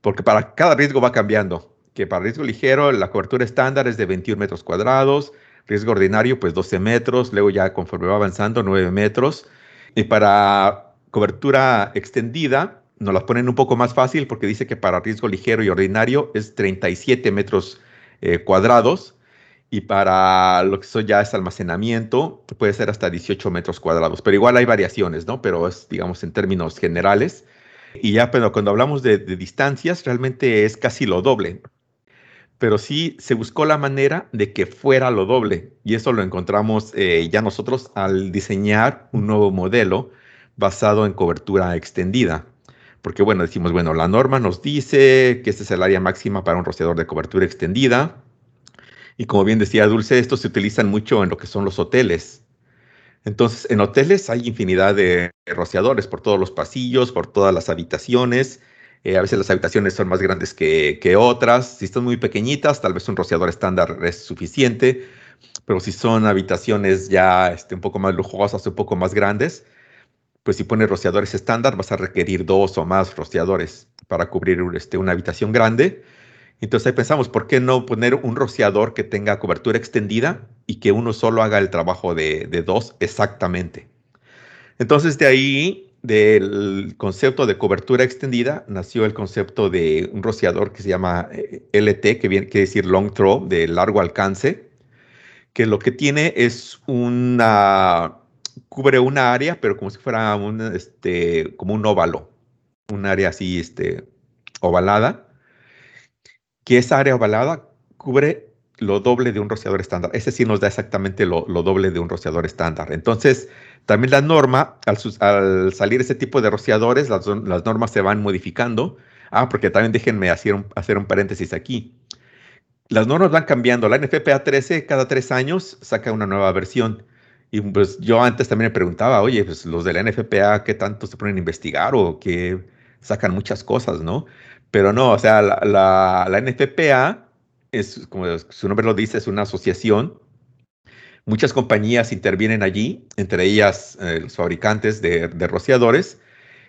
porque para cada riesgo va cambiando, que para riesgo ligero la cobertura estándar es de 21 metros cuadrados, riesgo ordinario pues 12 metros, luego ya conforme va avanzando 9 metros. Y para cobertura extendida nos las ponen un poco más fácil porque dice que para riesgo ligero y ordinario es 37 metros eh, cuadrados y para lo que eso ya es almacenamiento puede ser hasta 18 metros cuadrados, pero igual hay variaciones, ¿no? Pero es, digamos, en términos generales. Y ya, pero cuando hablamos de, de distancias, realmente es casi lo doble. Pero sí se buscó la manera de que fuera lo doble. Y eso lo encontramos eh, ya nosotros al diseñar un nuevo modelo basado en cobertura extendida porque bueno, decimos, bueno, la norma nos dice que este es el área máxima para un rociador de cobertura extendida. Y como bien decía Dulce, estos se utilizan mucho en lo que son los hoteles. Entonces, en hoteles hay infinidad de rociadores por todos los pasillos, por todas las habitaciones. Eh, a veces las habitaciones son más grandes que, otras. Si están muy pequeñitas, tal vez un rociador estándar es suficiente. Pero si son habitaciones ya este, un poco más lujosas, un poco más grandes, pues si pones rociadores estándar vas a requerir dos o más rociadores para cubrir este, una habitación grande. Entonces ahí pensamos, ¿por qué no poner un rociador que tenga cobertura extendida y que uno solo haga el trabajo de dos exactamente? Entonces de ahí, del concepto de cobertura extendida, nació el concepto de un rociador que se llama eh, LT, que viene, quiere decir long throw, de largo alcance, que lo que tiene es una cubre una área, pero como si fuera un, este, como un óvalo, un área así, este, ovalada, que esa área ovalada cubre lo doble de un rociador estándar. Ese sí nos da exactamente lo, lo doble de un rociador estándar. Entonces, también la norma, al, al salir ese tipo de rociadores, las, las, normas se van modificando. Ah, porque también déjenme hacer un, hacer un paréntesis aquí. Las normas van cambiando. La NFPA 13 cada tres años saca una nueva versión. Y pues yo antes también me preguntaba, oye, pues los de la NFPA, ¿qué tanto se ponen a investigar o qué sacan muchas cosas, no? Pero no, o sea, la, la, la NFPA es, como su nombre lo dice, es una asociación. Muchas compañías intervienen allí, entre ellas eh, los fabricantes de, de rociadores,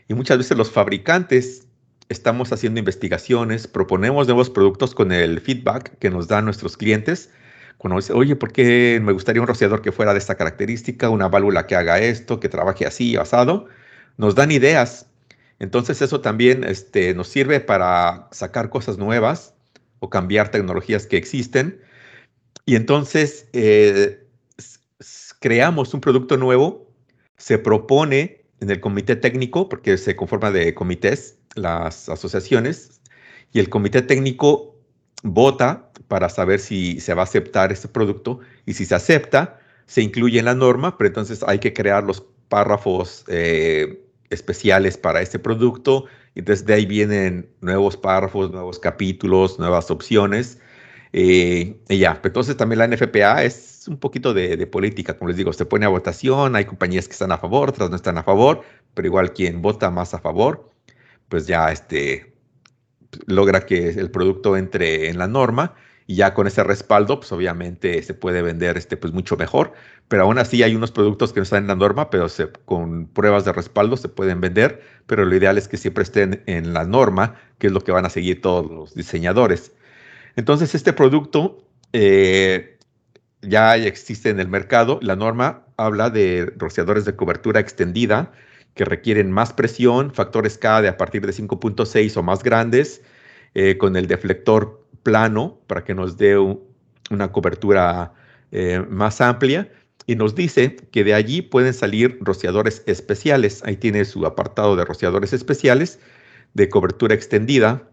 y muchas veces los fabricantes estamos haciendo investigaciones, proponemos nuevos productos con el feedback que nos dan nuestros clientes Cuando dice, oye, ¿por qué me gustaría un rociador que fuera de esta característica, una válvula que haga esto, que trabaje así, asado? Nos dan ideas. Entonces eso también este, nos sirve para sacar cosas nuevas o cambiar tecnologías que existen. Y entonces eh, creamos un producto nuevo, se propone en el comité técnico, porque se conforma de comités, las asociaciones, y el comité técnico vota para saber si se va a aceptar este producto y si se acepta, se incluye en la norma, pero entonces hay que crear los párrafos eh, especiales para este producto y desde ahí vienen nuevos párrafos, nuevos capítulos, nuevas opciones. Eh, y ya, entonces también la NFPA es un poquito de, de, política, como les digo, se pone a votación, hay compañías que están a favor, otras no están a favor, pero igual quien vota más a favor, pues ya este, logra que el producto entre en la norma y ya con ese respaldo, pues obviamente se puede vender este, pues mucho mejor, pero aún así hay unos productos que no están en la norma, pero se, con pruebas de respaldo se pueden vender, pero lo ideal es que siempre estén en la norma, que es lo que van a seguir todos los diseñadores. Entonces, este producto eh, ya existe en el mercado, la norma habla de rociadores de cobertura extendida, que requieren más presión, factores K de a partir de 5.6 o más grandes, eh, con el deflector plano para que nos dé una cobertura eh, más amplia. Y nos dice que de allí pueden salir rociadores especiales. Ahí tiene su apartado de rociadores especiales de cobertura extendida,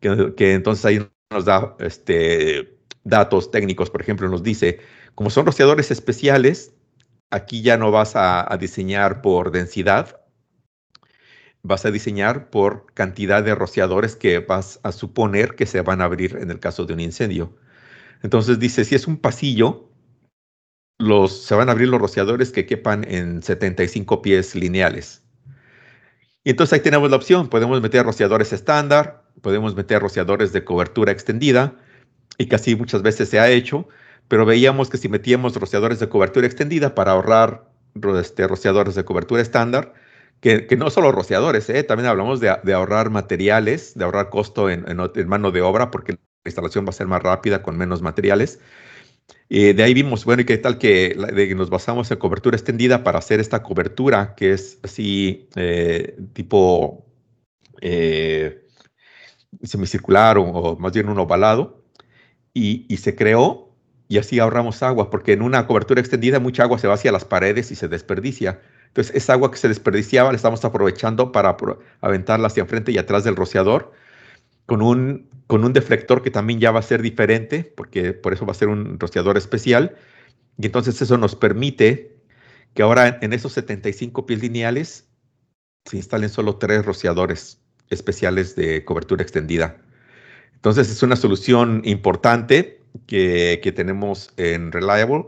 que, entonces ahí nos da este, datos técnicos. Por ejemplo, nos dice, como son rociadores especiales, Aquí ya no vas a, diseñar por densidad, vas a diseñar por cantidad de rociadores que vas a suponer que se van a abrir en el caso de un incendio. Entonces dice, si es un pasillo, los, se van a abrir los rociadores que quepan en 75 pies lineales. Y entonces ahí tenemos la opción, podemos meter rociadores estándar, podemos meter rociadores de cobertura extendida, y casi muchas veces se ha hecho, pero veíamos que si metíamos rociadores de cobertura extendida para ahorrar este, rociadores de cobertura estándar, que, no solo rociadores, ¿eh? también hablamos de, ahorrar materiales, de ahorrar costo en, mano de obra, porque la instalación va a ser más rápida con menos materiales. Y de ahí vimos, bueno, ¿y qué tal que nos basamos en cobertura extendida para hacer esta cobertura que es así eh, tipo eh, semicircular o, más bien un ovalado? Y, se creó y así ahorramos agua, porque en una cobertura extendida mucha agua se va hacia las paredes y se desperdicia. Entonces, esa agua que se desperdiciaba la estamos aprovechando para aventarla hacia enfrente y atrás del rociador con un, con un deflector que también ya va a ser diferente, porque por eso va a ser un rociador especial. Y entonces eso nos permite que ahora en esos 75 pies lineales se instalen solo tres rociadores especiales de cobertura extendida. Entonces es una solución importante que, tenemos en Reliable,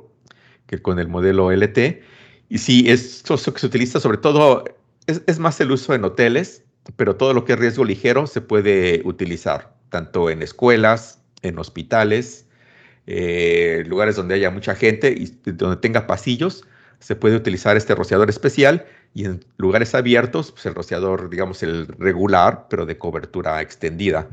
que con el modelo LT. Y sí, esto que se utiliza sobre todo, es, más el uso en hoteles, pero todo lo que es riesgo ligero se puede utilizar, tanto en escuelas, en hospitales, eh, lugares donde haya mucha gente y donde tenga pasillos, se puede utilizar este rociador especial y en lugares abiertos, pues el rociador, digamos, el regular, pero de cobertura extendida.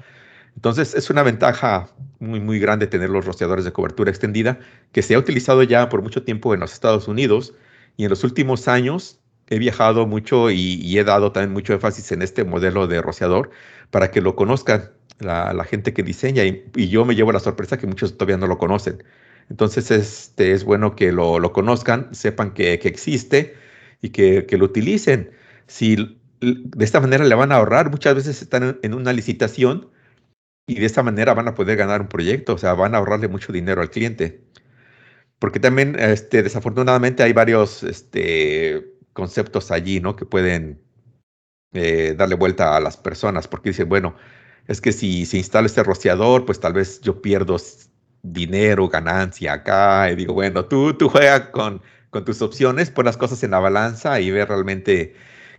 Entonces es una ventaja muy, muy grande tener los rociadores de cobertura extendida que se ha utilizado ya por mucho tiempo en los Estados Unidos y en los últimos años he viajado mucho y, he dado también mucho énfasis en este modelo de rociador para que lo conozcan la, gente que diseña y, yo me llevo la sorpresa que muchos todavía no lo conocen. Entonces este, es bueno que lo, lo conozcan, sepan que, existe y que, lo utilicen. Si de esta manera le van a ahorrar, muchas veces están en una licitación y de esta manera van a poder ganar un proyecto, o sea, van a ahorrarle mucho dinero al cliente. Porque también, este, desafortunadamente, hay varios este, conceptos allí, ¿no? Que pueden eh, darle vuelta a las personas, porque dicen, bueno, es que si se instala este rociador, pues tal vez yo pierdo dinero, ganancia acá, y digo, bueno, tú, tú juega con, con tus opciones, pon las cosas en la balanza y ve realmente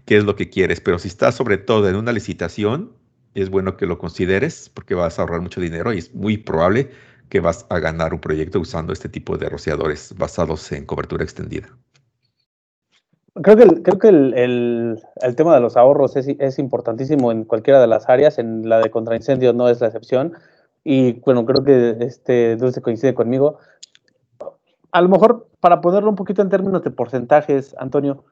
qué es lo que quieres, pero si estás sobre todo en una licitación, es bueno que lo consideres porque vas a ahorrar mucho dinero y es muy probable que vas a ganar un proyecto usando este tipo de rociadores basados en cobertura extendida. Creo que, el, creo que el, tema de los ahorros es, importantísimo en cualquiera de las áreas, en la de contraincendios no es la excepción. y bueno, creo que este Dulce coincide conmigo. A lo mejor, para ponerlo un poquito en términos de porcentajes, Antonio,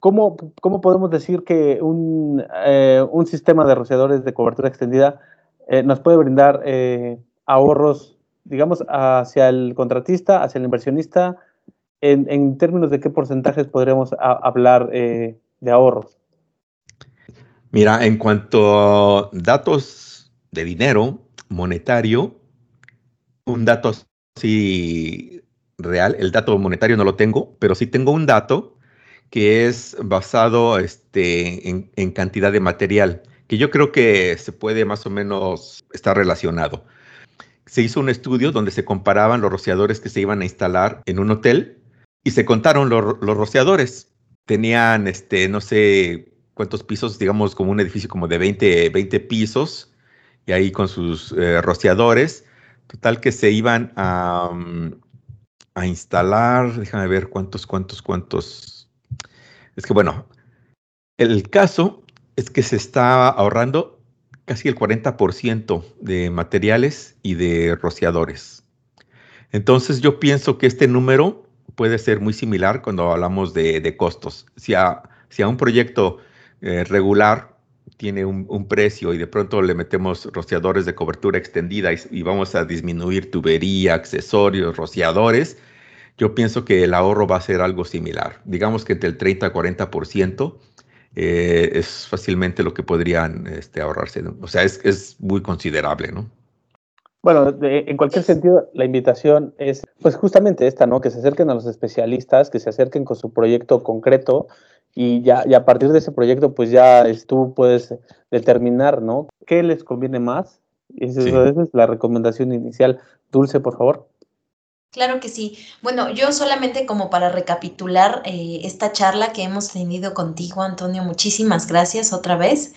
¿cómo, cómo podemos decir que un, eh, un, sistema de rociadores de cobertura extendida eh, nos puede brindar eh, ahorros, digamos, hacia el contratista, hacia el inversionista? En, en términos de qué porcentajes podríamos hablar de ahorros? Mira, en cuanto a datos de dinero monetario, un dato así real, el dato monetario no lo tengo, pero sí tengo un dato que es basado este, en, cantidad de material, que yo creo que se puede más o menos estar relacionado. Se hizo un estudio donde se comparaban los rociadores que se iban a instalar en un hotel y se contaron los, los rociadores. Tenían, este, no sé, cuántos pisos, digamos como un edificio como de 20, 20 pisos, y ahí con sus eh, rociadores, total que se iban a, mm, a instalar, déjame ver cuántos, cuántos, cuántos. Es que bueno, el caso es que se está ahorrando casi el 40% de materiales y de rociadores. Entonces yo pienso que este número puede ser muy similar cuando hablamos de, costos. Si a, si a un proyecto eh, regular tiene un, precio y de pronto le metemos rociadores de cobertura extendida y, vamos a disminuir tubería, accesorios, rociadores, yo pienso que el ahorro va a ser algo similar. Digamos que entre el 30 a 40% eh, es fácilmente lo que podrían este, ahorrarse. O sea, es, es muy considerable, ¿no? Bueno, en cualquier sentido, la invitación es, pues justamente esta, ¿no? Que se acerquen a los especialistas, que se acerquen con su proyecto concreto y ya y a partir de ese proyecto, pues ya tú puedes determinar, ¿no? ¿Qué les conviene más? Esa, es la recomendación inicial. Dulce, por favor. Claro que sí. Bueno, yo solamente como para recapitular eh, esta charla que hemos tenido contigo, Antonio, muchísimas gracias otra vez.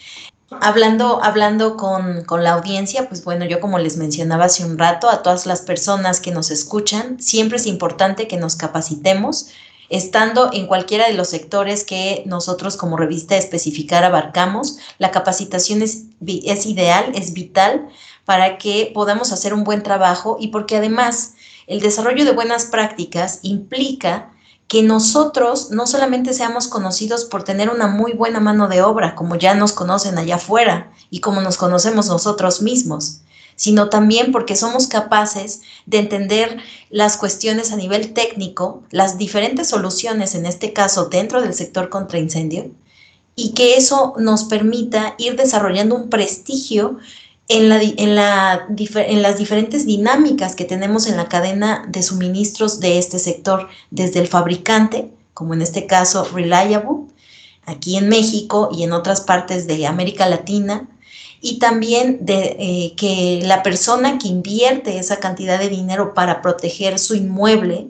Hablando, hablando con, con, la audiencia, pues bueno, yo como les mencionaba hace un rato, a todas las personas que nos escuchan, siempre es importante que nos capacitemos, estando en cualquiera de los sectores que nosotros como revista especificar abarcamos. La capacitación es, es ideal, es vital para que podamos hacer un buen trabajo y porque además el desarrollo de buenas prácticas implica que nosotros no solamente seamos conocidos por tener una muy buena mano de obra, como ya nos conocen allá afuera y como nos conocemos nosotros mismos, sino también porque somos capaces de entender las cuestiones a nivel técnico, las diferentes soluciones, en este caso dentro del sector contra incendio, y que eso nos permita ir desarrollando un prestigio en, la, en, la, en, las diferentes dinámicas que tenemos en la cadena de suministros de este sector, desde el fabricante, como en este caso Reliable, aquí en México y en otras partes de América Latina, y también de eh, que la persona que invierte esa cantidad de dinero para proteger su inmueble,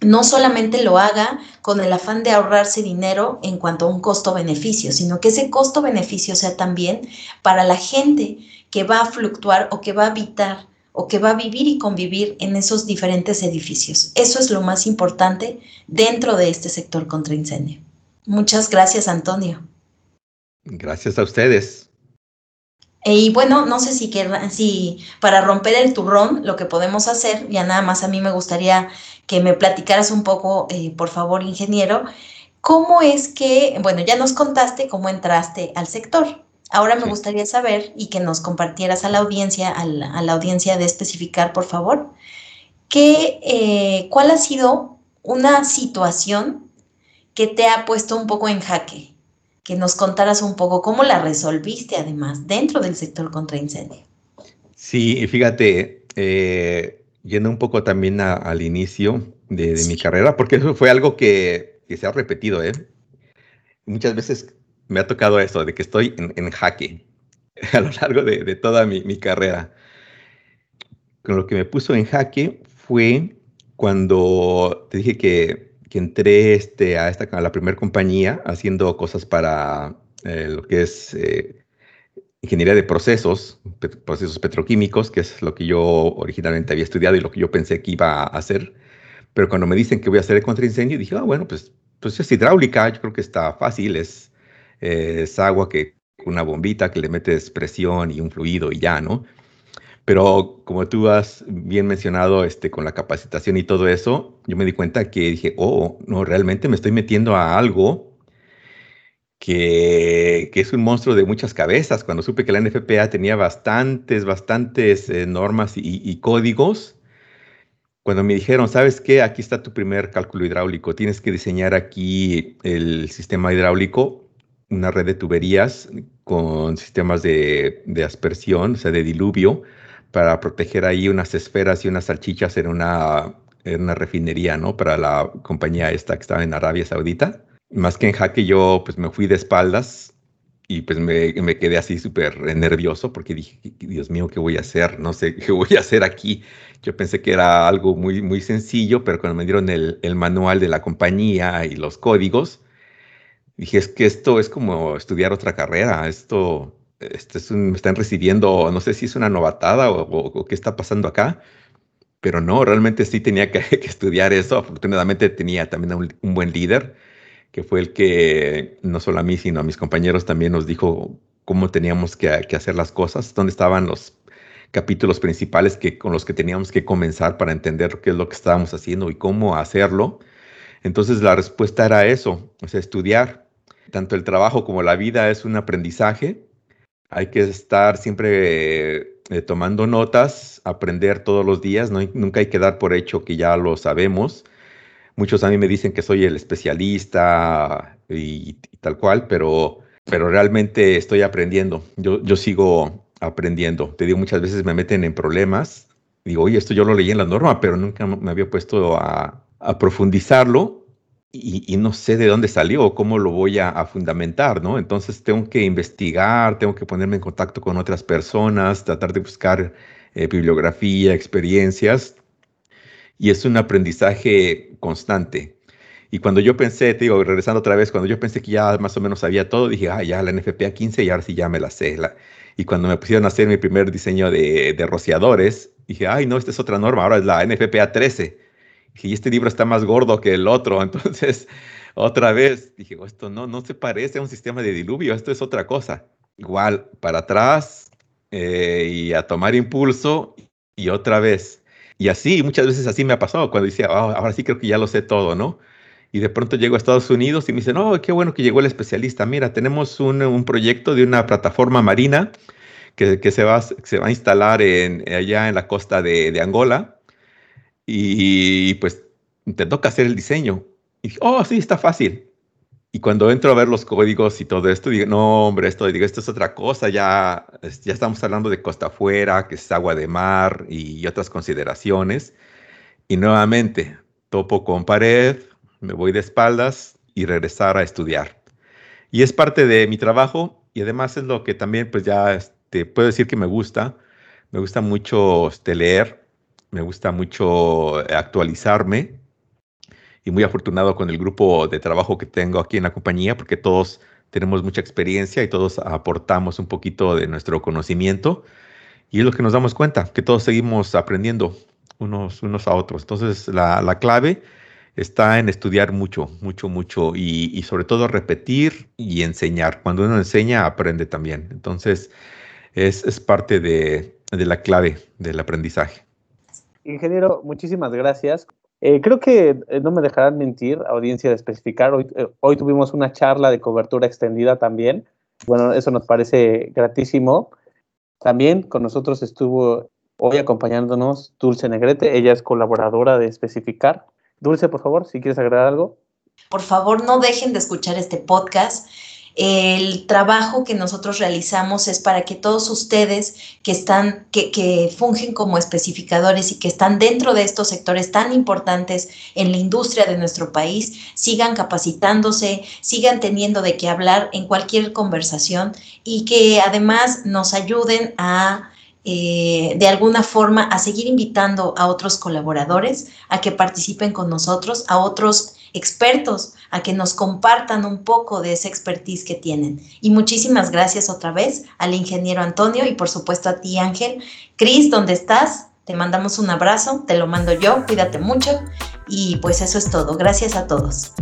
no solamente lo haga con el afán de ahorrarse dinero en cuanto a un costo-beneficio, sino que ese costo-beneficio sea también para la gente que va a fluctuar o que va a habitar o que va a vivir y convivir en esos diferentes edificios. Eso es lo más importante dentro de este sector contra incendio. Muchas gracias, Antonio. Gracias a ustedes. Y bueno, no sé si, si para romper el turrón lo que podemos hacer, ya nada más a mí me gustaría que me platicaras un poco, eh, por favor, ingeniero, cómo es que, bueno, ya nos contaste cómo entraste al sector, Ahora me gustaría saber y que nos compartieras a la audiencia, a la, audiencia de especificar, por favor, que, eh, cuál ha sido una situación que te ha puesto un poco en jaque, que nos contaras un poco cómo la resolviste además dentro del sector contra incendio. Sí, fíjate, eh, yendo un poco también al inicio de, mi carrera, porque eso fue algo que, que se ha repetido, ¿eh? Muchas veces me ha tocado eso, de que estoy en, jaque a lo largo de, toda mi, carrera. Con lo que me puso en jaque fue cuando te dije que, entré este, a, esta, a la primera compañía haciendo cosas para eh, lo que es eh, ingeniería de procesos, procesos petroquímicos, que es lo que yo originalmente había estudiado y lo que yo pensé que iba a hacer. Pero cuando me dicen que voy a hacer el contraincendio, dije, ah, bueno, pues, pues es hidráulica, yo creo que está fácil, es es agua que una bombita que le metes presión y un fluido y ya, ¿no? Pero como tú has bien mencionado, este, con la capacitación y todo eso, yo me di cuenta que dije, oh, no, realmente me estoy metiendo a algo que, que es un monstruo de muchas cabezas. Cuando supe que la NFPA tenía bastantes, bastantes eh, normas y, y códigos, cuando me dijeron, ¿sabes qué? Aquí está tu primer cálculo hidráulico, tienes que diseñar aquí el sistema hidráulico, una red de tuberías con sistemas de, de aspersión, o sea, de diluvio, para proteger ahí unas esferas y unas salchichas en una, en una refinería, ¿no? Para la compañía esta que estaba en Arabia Saudita. Más que en jaque, yo pues me fui de espaldas y pues me, me quedé así súper nervioso porque dije, Dios mío, ¿qué voy a hacer? No sé qué voy a hacer aquí. Yo pensé que era algo muy, muy sencillo, pero cuando me dieron el, el manual de la compañía y los códigos, dije, es que esto es como estudiar otra carrera. Esto este es un, me están recibiendo, no sé si es una novatada o, qué está pasando acá, pero no, realmente sí tenía que, estudiar eso. Afortunadamente tenía también un, buen líder, que fue el que no solo a mí, sino a mis compañeros también nos dijo cómo teníamos que, hacer las cosas, dónde estaban los capítulos principales que, con los que teníamos que comenzar para entender qué es lo que estábamos haciendo y cómo hacerlo. Entonces la respuesta era eso, o sea, estudiar. Tanto el trabajo como la vida es un aprendizaje hay que estar siempre eh, tomando notas, aprender todos los días, no, nunca hay que dar por hecho que ya lo sabemos. Muchos a mí me dicen que soy el especialista y, tal cual, pero, pero realmente estoy aprendiendo. Yo, yo sigo aprendiendo. Te digo, muchas veces me meten en problemas. Digo, oye, esto yo lo leí en la norma, pero nunca me había puesto a, a profundizarlo y, no sé de dónde salió cómo lo voy a, fundamentar, ¿no? Entonces tengo que investigar, tengo que ponerme en contacto con otras personas, tratar de buscar eh, bibliografía, experiencias, y es un aprendizaje constante. Y cuando yo pensé, te digo, regresando otra vez, cuando yo pensé que ya más o menos sabía todo, dije, ah, ya la NFPA 15 y ahora sí ya me la sé. y cuando me pusieron a hacer mi primer diseño de, de rociadores, dije, ay, no, esta es otra norma, ahora es la NFPA 13 y este libro está más gordo que el otro. Entonces, otra vez dije, oh, esto no, no se parece a un sistema de diluvio, esto es otra cosa. Igual, para atrás eh, y a tomar impulso y otra vez. Y así, muchas veces así me ha pasado cuando decía, ah, ahora sí creo que ya lo sé todo, ¿no? Y de pronto llego a Estados Unidos y me dicen, oh, qué bueno que llegó el especialista. Mira, tenemos un, un proyecto de una plataforma marina que, que se, va, se va a instalar en, allá en la costa de Angola y pues te toca hacer el diseño. Y dije, oh, sí, está fácil. Y cuando entro a ver los códigos y todo esto, digo, no, hombre, esto, digo, esto es otra cosa, ya, ya estamos hablando de costa afuera, que es agua de mar y otras consideraciones. Y nuevamente, topo con pared, me voy de espaldas y regresar a estudiar. Y es parte de mi trabajo y además es lo que también, pues ya este, puedo decir que me gusta. Me gusta mucho este, leer, me gusta mucho eh, actualizarme y muy afortunado con el grupo de trabajo que tengo aquí en la compañía porque todos tenemos mucha experiencia y todos aportamos un poquito de nuestro conocimiento y es lo que nos damos cuenta, que todos seguimos aprendiendo unos, unos a otros. Entonces la, la clave está en estudiar mucho, mucho, mucho y, y, sobre todo repetir y enseñar. Cuando uno enseña, aprende también. Entonces es, es parte de, de la clave del aprendizaje. Ingeniero, muchísimas gracias. Eh, creo que eh, no me dejarán mentir, audiencia, de especificar. Hoy, eh, hoy tuvimos una charla de cobertura extendida también. Bueno, eso nos parece gratísimo. También con nosotros estuvo hoy acompañándonos Dulce Negrete. Ella es colaboradora de Especificar. Dulce, por favor, si quieres agregar algo. Por favor, no dejen de escuchar este podcast. El trabajo que nosotros realizamos es para que todos ustedes que están, que, que fungen como especificadores y que están dentro de estos sectores tan importantes en la industria de nuestro país, sigan capacitándose, sigan teniendo de qué hablar en cualquier conversación y que además nos ayuden a eh, de alguna forma a seguir invitando a otros colaboradores a que participen con nosotros, a otros expertos a que nos compartan un poco de esa expertise que tienen. Y muchísimas gracias otra vez al ingeniero Antonio y por supuesto a ti Ángel. Cris, ¿dónde estás? Te mandamos un abrazo, te lo mando yo, cuídate mucho y pues eso es todo. Gracias a todos.